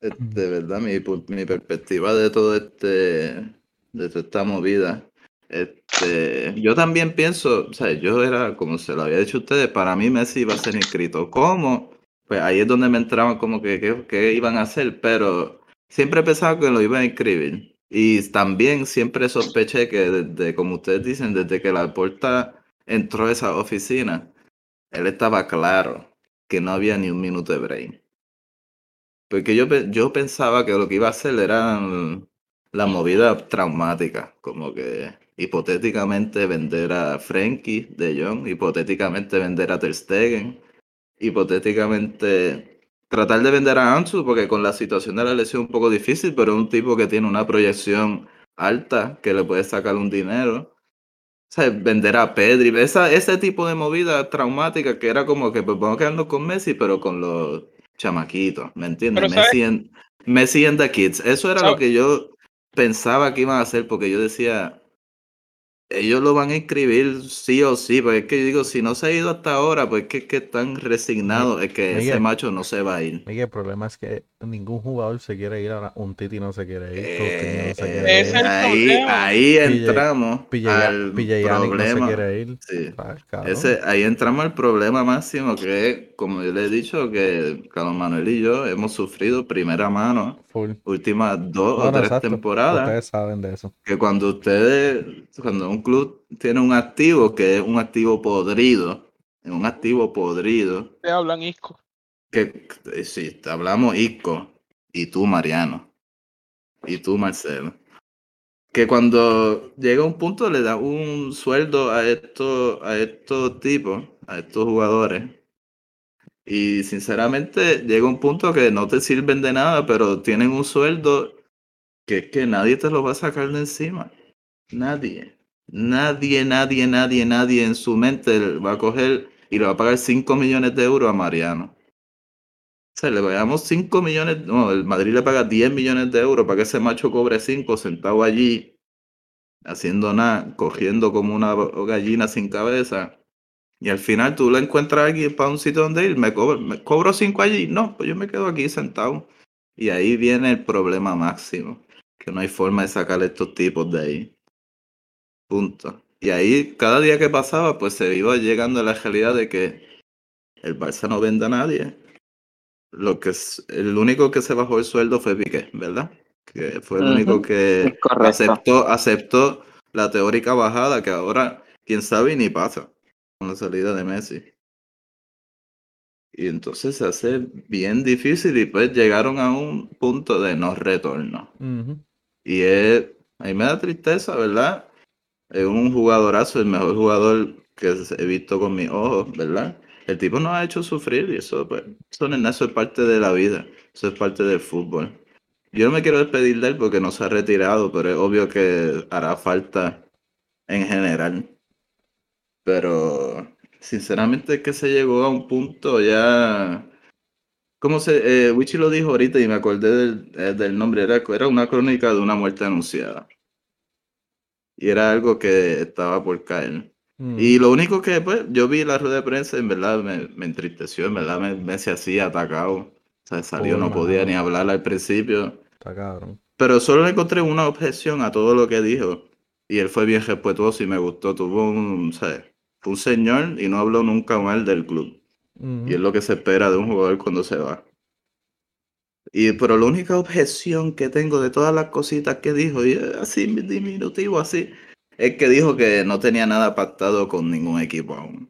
eh, de verdad, mi, mi perspectiva de todo este, de toda esta movida, este, yo también pienso, o sea, yo era, como se lo había dicho a ustedes, para mí Messi iba a ser inscrito. ¿Cómo? Pues ahí es donde me entraban como que qué iban a hacer, pero siempre pensaba que lo iban a inscribir. Y también siempre sospeché que desde, como ustedes dicen, desde que la puerta entró a esa oficina, él estaba claro que no había ni un minuto de break. Porque yo, yo pensaba que lo que iba a hacer era mm, la movida traumática, como que hipotéticamente vender a Frenkie de Jong, hipotéticamente vender a Ter Stegen, hipotéticamente tratar de vender a Ansu, porque con la situación de la lesión es un poco difícil, pero es un tipo que tiene una proyección alta, que le puede sacar un dinero. O sea, vender a Pedri, esa, ese tipo de movida traumática que era como que pues vamos a quedarnos con Messi, pero con los chamaquitos, ¿me entiendes? Messi en, Messi en the Kids. Eso era lo que yo pensaba que iban a hacer, porque yo decía, ellos lo van a inscribir sí o sí, porque es que yo digo, si no se ha ido hasta ahora, pues es que, es que están resignados, es que ese macho no se va a ir. Miguel, el problema es que ningún jugador se quiere ir ahora. Un Titi no se quiere ir. Eh, no se quiere ir. ahí, ahí entramos PJ al PJ Yannick no se problema. quiere ir. Sí. ¿sabes, cabrón? Ese, ahí entramos al problema máximo que es, como yo le he dicho, que Carlos Manuel y yo hemos sufrido primera mano Full. últimas dos No, o no, tres exacto. temporadas. Ustedes saben de eso. Que cuando ustedes, cuando un club tiene un activo que es un activo podrido, un activo podrido, Te hablan Isco. que eh, sí, te hablamos Isco y tú Mariano y tú Marcelo, que cuando llega un punto le da un sueldo a estos, a estos tipos, a estos jugadores. Y sinceramente llega un punto que no te sirven de nada, pero tienen un sueldo que es que nadie te lo va a sacar de encima. Nadie. Nadie, nadie, nadie, nadie en su mente va a coger y le va a pagar 5 millones de euros a Mariano. O sea, le pagamos 5 millones, no, el Madrid le paga 10 millones de euros para que ese macho cobre 5 sentado allí, haciendo nada, cogiendo como una gallina sin cabeza. Y al final tú le encuentras aquí para un sitio donde ir, me cobro, me cobro 5 allí. No, pues yo me quedo aquí sentado. Y ahí viene el problema máximo, que no hay forma de sacar a estos tipos de ahí. Punto. Y ahí, cada día que pasaba, pues se iba llegando a la realidad de que el Barça no vende a nadie. Lo que es, el único que se bajó el sueldo fue Piqué, ¿verdad? Que fue el único que aceptó, aceptó la teórica bajada, que ahora, quién sabe, ni pasa con la salida de Messi. Y entonces se hace bien difícil y pues llegaron a un punto de no retorno. Y es, a mí me da tristeza, ¿verdad? Es un jugadorazo, el mejor jugador que he visto con mis ojos, ¿verdad? El tipo nos ha hecho sufrir y eso, pues, eso, es parte de la vida, eso es parte del fútbol. Yo no me quiero despedir de él porque no se ha retirado, pero es obvio que hará falta en general. Pero sinceramente es que se llegó a un punto ya. ¿Cómo se.? Eh, Wichi lo dijo ahorita y me acordé del, eh, del nombre. Era, era una crónica de una muerte anunciada. Y era algo que estaba por caer. Mm. Y lo único que, pues, yo vi la rueda de prensa, en verdad me, me entristeció, en verdad me, me se hacía atacado. O sea, salió, Uy, no podía ni hablar al principio. Está cabrón. Pero solo le encontré una objeción a todo lo que dijo. Y él fue bien respetuoso y me gustó. Tuvo un, fue un señor y no habló nunca mal del club. Y es lo que se espera de un jugador cuando se va. Y, pero la única objeción que tengo de todas las cositas que dijo, y es así diminutivo, así, es que dijo que no tenía nada pactado con ningún equipo aún.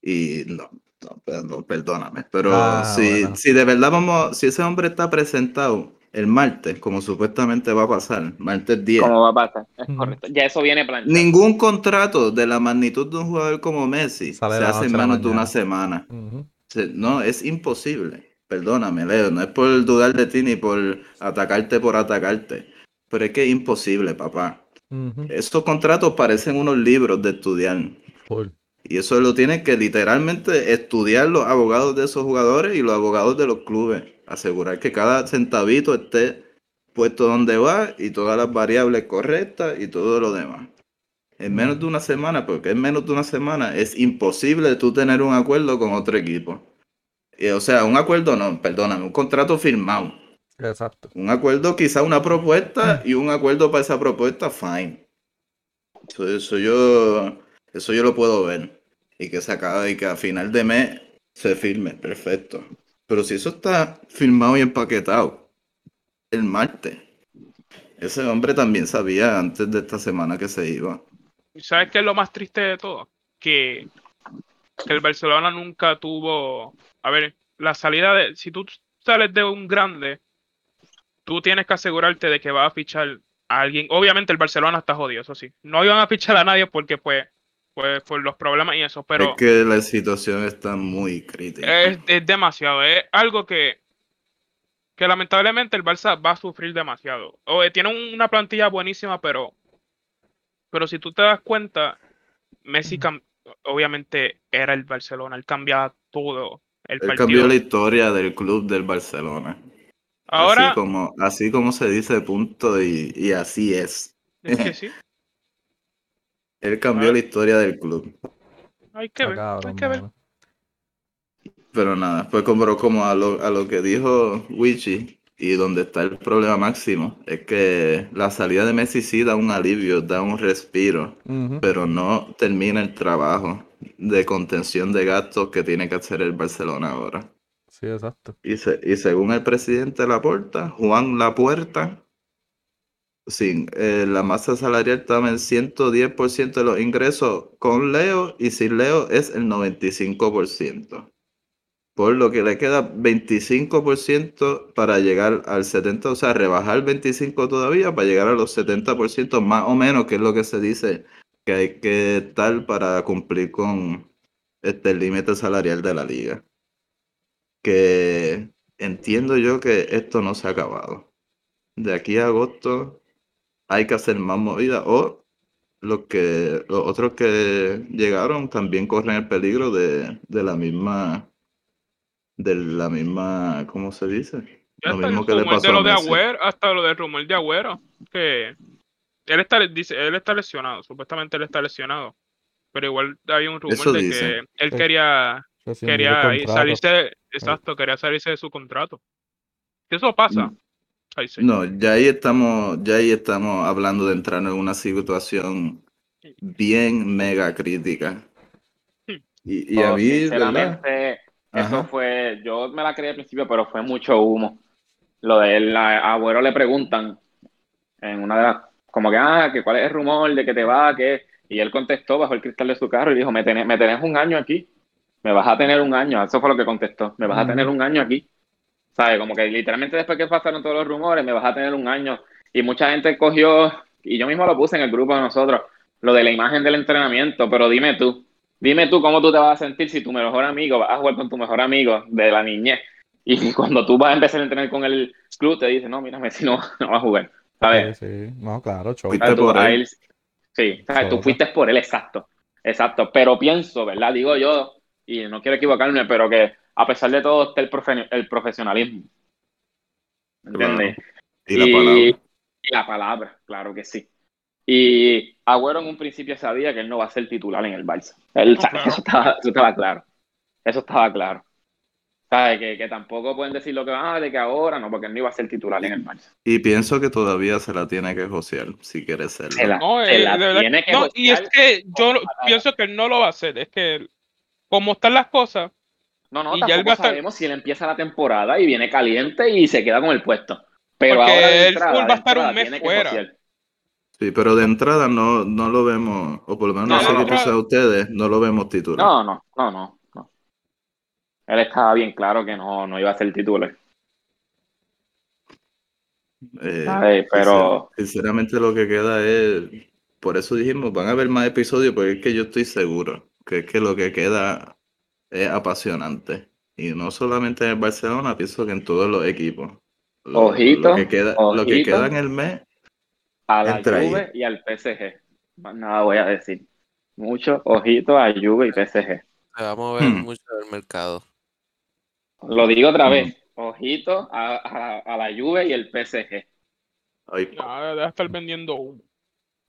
Y no, no, perdón, perdóname. Pero Ah, si, bueno. si de verdad vamos, si ese hombre está presentado el martes, como supuestamente va a pasar, martes 10, ¿Cómo va a pasar? Es correcto. Ya eso viene planchado. ningún contrato de la magnitud de un jugador como Messi Sale se hace en menos de una semana. Se- No, es imposible. Perdóname, Leo. No es por dudar de ti ni por atacarte por atacarte. Pero es que es imposible, papá. Ujú. Estos contratos parecen unos libros de estudiar. Y eso lo tienen que literalmente estudiar los abogados de esos jugadores y los abogados de los clubes. Asegurar que cada centavito esté puesto donde va y todas las variables correctas y todo lo demás. En menos de una semana, porque en menos de una semana es imposible tú tener un acuerdo con otro equipo. Y, o sea, un acuerdo no, perdóname, un contrato firmado. Exacto. Un acuerdo, quizá una propuesta y un acuerdo para esa propuesta, fine. Eso, eso yo, eso yo lo puedo ver. Y que se acabe y que a final de mes se firme, perfecto. Pero si eso está firmado y empaquetado el martes, ese hombre también sabía antes de esta semana que se iba. ¿Y ¿Sabes qué es lo más triste de todo? Que, que el Barcelona nunca tuvo. A ver, la salida de. Si tú sales de un grande, tú tienes que asegurarte de que vas a fichar a alguien. Obviamente el Barcelona está jodido, eso sí. No iban a fichar a nadie porque, pues, pues por los problemas y eso, pero es que la situación está muy crítica. es, es demasiado. Es algo que, que lamentablemente el Barça va a sufrir demasiado. O, eh, tiene un- una plantilla buenísima, pero, pero si tú te das cuenta, Messi obviamente era el Barcelona, él cambiaba todo el Él cambió la historia del club del Barcelona. Ahora, así como, así como se dice, punto, y, y así es. es que sí, Él cambió Ah. la historia del club. hay que Está ver, hay que ver. Pero nada, pues como, como a, lo, a lo que dijo Wichi, y donde está el problema máximo, es que la salida de Messi sí da un alivio, da un respiro, pero no termina el trabajo de contención de gastos que tiene que hacer el Barcelona ahora. Sí, exacto. Y, se- y según el presidente Laporta, Juan Lapuerta, sin, eh, la masa salarial estaba en 110% de los ingresos con Leo y sin Leo es el 95%. Por lo que le queda 25% para llegar al 70%, o sea, rebajar 25% todavía para llegar a los 70% más o menos, que es lo que se dice que hay que estar para cumplir con este el límite salarial de la liga que entiendo yo que esto no se ha acabado. De aquí a agosto hay que hacer más movidas o los que los otros que llegaron también corren el peligro de, de la misma de la misma ¿cómo se dice? Ya Lo está el mismo que le rumor pasó de lo de. Agüero, hasta lo del rumor de Agüero, que él está, dice, él está lesionado, supuestamente él está lesionado, pero igual hay un rumor Eso de que él Sí. quería quería salirse, exacto, quería salirse de su contrato. Eso pasa, Mm. sí. No, ya ahí estamos, ya ahí estamos hablando de entrar en una situación bien mega crítica. Sí. Y, y a Oh, mí, ¿verdad? sinceramente, eso fue, yo me la creí al principio, pero fue mucho humo. Lo de él, a Agüero le preguntan en una de las, como que, ah, que cuál es el rumor de que te va, que, y él contestó bajo el cristal de su carro y dijo, me tenés, me tenés un año aquí, me vas a tener un año, eso fue lo que contestó, me vas a tener un año aquí. ¿Sabes? Como que literalmente después que pasaron todos los rumores, me vas a tener un año. Y mucha gente cogió, y yo mismo lo puse en el grupo de nosotros, lo de la imagen del entrenamiento, pero dime tú, dime tú cómo tú te vas a sentir si tu mejor amigo, vas a jugar con tu mejor amigo de la niñez, y cuando tú vas a empezar a entrenar con el club, te dice, no, mira, Messi no, no va a jugar. ¿Sabes? Sí, sí. No, claro, show. Fuiste tú- por él. él- sí, ¿sabes? tú Sobra. fuiste por él, exacto, exacto, pero pienso, ¿verdad? Digo yo, y no quiero equivocarme, pero que a pesar de todo está el, profe- el profesionalismo. ¿Entiendes? Y la palabra. y la palabra, claro que sí. Y Agüero en un principio sabía que él no va a ser titular en el Barça. Él, No, sa- claro. eso, estaba, eso estaba claro. Eso estaba claro. ¿Sabes? Que, que tampoco pueden decir lo que van de que ahora no, porque él no iba a ser titular en el Barça. Y pienso que todavía se la tiene que josear, si quiere serlo. Se la, No, se eh, la de verdad- tiene que no, y es que yo pienso que él no lo va a hacer. Es que como están las cosas, No, no, y ya él tampoco va a estar- sabemos si él empieza la temporada y viene caliente y se queda con el puesto. Pero Porque ahora de él entrada, full va a estar un mes tiene que fuera. josear. Sí, pero de entrada no, no lo vemos, o por lo menos No, no, sé no, qué no. piensan ustedes, no lo vemos titular. No, no, no, no. Él estaba bien claro que no, no iba a ser titular. Eh, ¿sabes? Pero sincer- sinceramente lo que queda es, por eso dijimos, van a haber más episodios, porque es que yo estoy seguro que es que lo que queda es apasionante. Y no solamente en el Barcelona, pienso que en todos los equipos. Lo, Ojito, lo que queda, lo que ojito. queda en el mes, a la entra ahí. Juve y al PSG. Más nada voy a decir. Mucho ojito a Juve y PSG. Se va a mover Hmm. mucho el mercado. Lo digo otra Mm. vez. Ojito a, a- a la Juve y el PSG. ay, ya debe estar vendiendo humo.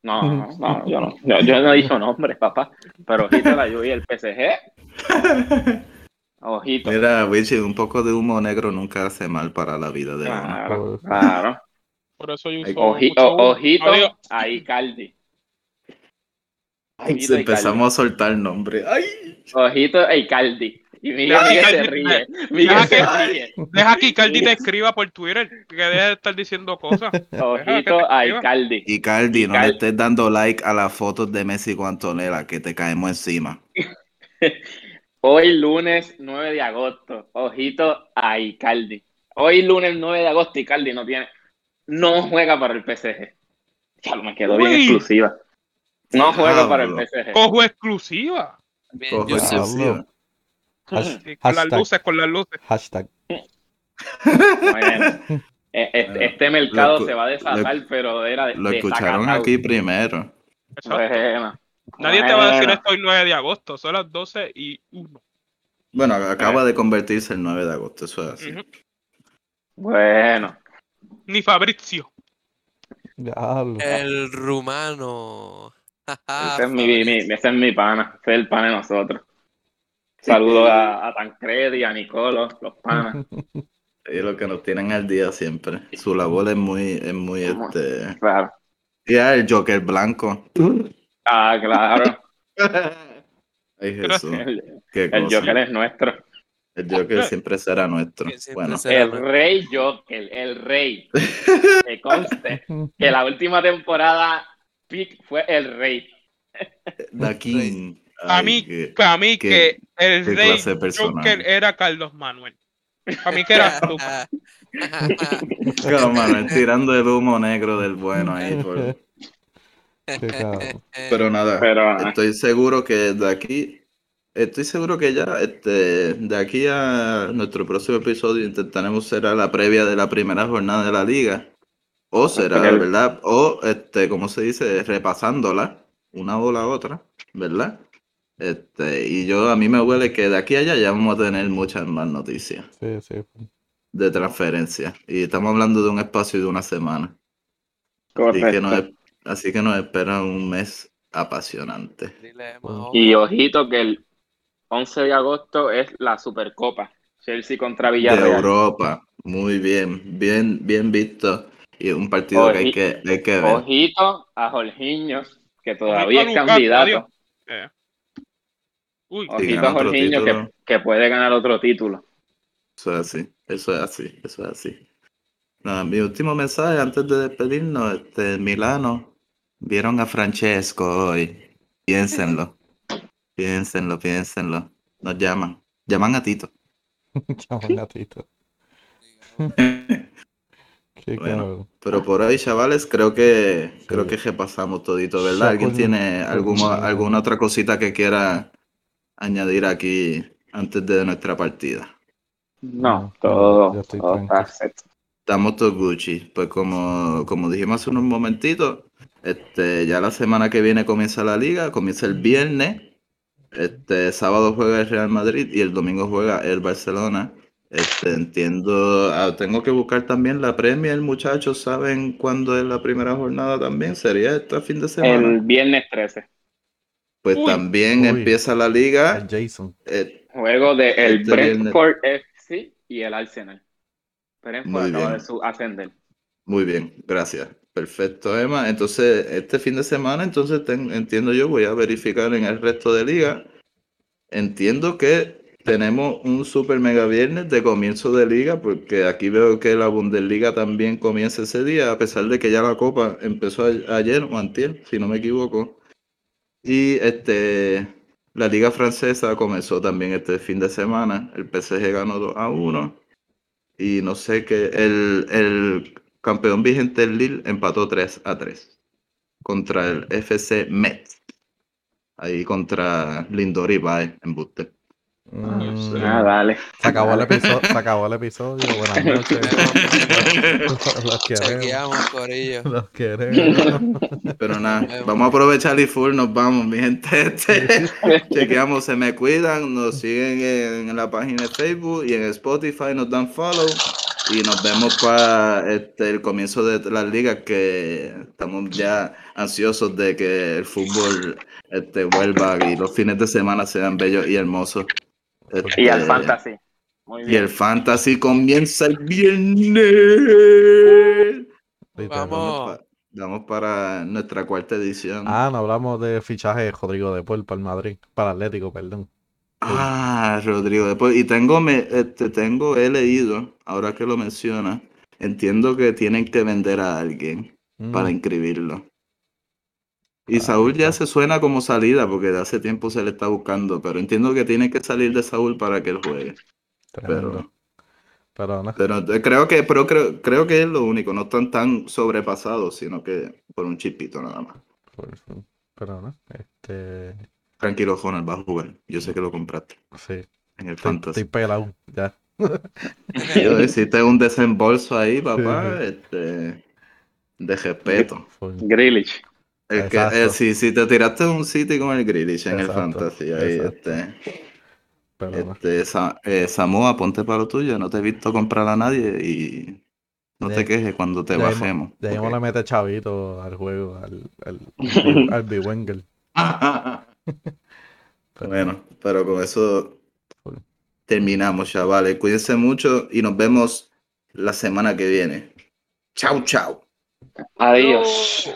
No, no, no, yo no. Yo, yo no he dicho nombres, papá. Pero ojito a la Juve y el PSG. Ojito. mira, Wichi, un poco de humo negro nunca hace mal para la vida de uno. Claro, claro. Por eso yo uso ojito Adiós. a Icardi. Ay, Ojito empezamos a soltar nombres. Ay, Ojito a Icardi. Y Miguel, Deja Miguel que se Icardi- ríe. Miguel deja se que- ríe. Deja que Icardi te escriba por Twitter, que deje de estar diciendo cosas. Ojito a. Icardi. y Caldi, no le Icardi. estés dando like a las fotos de Messi con Antonella, que te caemos encima. Hoy lunes 9 de agosto, ojito a Icardi. Hoy lunes 9 de agosto, Icardi no tiene, no juega para el PSG. Ya me quedó bien exclusiva. No juega para el. PSG. Cojo exclusiva. Bien, Cojo exclusiva. Con las luces, con las luces. hashtag. Bueno, e- este, este mercado Lo se va a desatar, lo- pero era de, Lo escucharon desacatado. aquí primero. Bueno, Nadie te va a decir esto el 9 de agosto, son las 12 y 1. Bueno, acaba de convertirse el 9 de agosto, eso es así. Bueno, Ni Fabrizio. Diablo. El rumano. ese es mi, mi- ese es mi pana, ese es el pana de nosotros. Saludos a, a Tancredi, a Nicolo, los panas. Ellos lo que nos tienen al día siempre. Su labor es muy, es muy este. Claro. Ya el Joker blanco. Ah, claro. Ay Jesús. El. Joker es nuestro. El Joker siempre será nuestro. Siempre Bueno, será El nuestro. rey Joker, el rey. Que conste que la última temporada Pick fue el rey. The King. A Ay, mí, qué- para mí qué- que el rey. Joker era Carlos Manuel. Para mí que era tú. Claro, Manuel, tirando el humo negro del bueno ahí. por-. Pero nada, Pero ah, estoy seguro que de aquí, estoy seguro que ya este, de aquí a nuestro próximo episodio intentaremos será la previa de la primera jornada de la liga. O será, ¿verdad? O, este, como se dice, repasándola, una o la otra, ¿verdad? Este, y yo, a mí me huele que de aquí a allá ya vamos a tener muchas más noticias Sí, sí. de transferencia. Y estamos hablando de un espacio de una semana. Así que, nos, así que nos espera un mes apasionante. Y ojito que el 11 de agosto es la Supercopa. Chelsea contra De Villarreal. Europa. Muy bien, bien, bien visto. Y un partido que hay que, hay que ver. Ojito a Jorginho, que todavía es Ojito candidato. Eh. Uy, Ojito gana a Jorginho que, que puede ganar otro título. Eso es así, eso es así, eso es así. Nada, mi último mensaje antes de despedirnos, este, Milano, vieron a Francesco hoy. Piénsenlo, piénsenlo, piénsenlo. Nos llaman, llaman a Tito. Chamo gatito. Qué Bueno. Pero por hoy, chavales, creo que creo que repasamos todito, ¿verdad? ¿Alguien tiene alguna, alguna otra cosita que quiera añadir aquí antes de nuestra partida? No, todo, estoy todo está set. Estamos todos Gucci. Pues como, como dijimos hace unos momentitos, este, ya la semana que viene comienza la liga, comienza el viernes. Este sábado juega el Real Madrid y el domingo juega el Barcelona. Este, entiendo, ah, tengo que buscar también la Premier, muchachos, ¿saben cuándo es la primera jornada también? ¿Sería este fin de semana? El viernes 13. Pues Uy. también Uy. empieza la liga. El Jason. eh, Juego de el Este viernes. Brentford FC y el Arsenal. Brentford Muy acaba de su- ascender. Muy bien, gracias. Perfecto, Emma. Entonces, este fin de semana, entonces ten- entiendo yo, voy a verificar en el resto de liga. Entiendo que tenemos un super mega viernes de comienzo de liga, porque aquí veo que la Bundesliga también comienza ese día, a pesar de que ya la Copa empezó a- ayer o antier, si no me equivoco. Y este, la liga francesa comenzó también este fin de semana. El PSG ganó 2 a 1. Y no sé qué, el, el campeón vigente el Lille empató 3 a 3 contra el FC Metz. Ahí contra Lindor y Bae en Buste. Mm, Ah, dale. se acabó el episodio. Se acabó el episodio. Buenas noches. Los queremos. Chequeamos, Corillo. Los queremos. Pero nada, vamos a aprovechar y full, nos vamos, mi gente. Este, chequeamos, se me cuidan, nos siguen en, en la página de Facebook y en Spotify nos dan follow. Y nos vemos para este, el comienzo de las ligas que estamos ya ansiosos de que el fútbol este, vuelva y los fines de semana sean bellos y hermosos. Y al Este, Fantasy. Muy Y el fantasy comienza el viernes. Vamos. Pa- Vamos para nuestra cuarta edición. Ah, no hablamos de fichaje de Rodrigo de Paul para el Madrid. Para Atlético, perdón. Ah, Rodrigo, después, y tengo, me, este, tengo, he leído, ahora que lo menciona, entiendo que tienen que vender a alguien Mm, para inscribirlo. Y Ah, Saúl ya se suena como salida, porque de hace tiempo se le está buscando, pero entiendo que tiene que salir de Saúl para que él juegue. tremendo. Pero no. Pero eh, creo que, pero creo, creo que es lo único, no están tan sobrepasados, sino que por un chipito nada más. Pero no. Este. Tranquilo, Jonal, va a jugar. Yo sé que lo compraste Sí. en el Estoy, Fantasy. estoy pelado. Ya. Yo hiciste un desembolso ahí, papá, Sí, este, de respeto. Grealish. El que, eh, si, si te tiraste un City con el Grealish en el Fantasy, ahí, exacto. este, Pero este, Sa- eh, Samoa, ponte para lo tuyo, no te he visto comprar a nadie y no te quejes cuando te de bajemos. De ahí ok. le mete chavito al juego, al, al, al. Pero- Bueno, pero con eso terminamos, chavales. Cuídense mucho y nos vemos la semana que viene. Chau, chau. Adiós.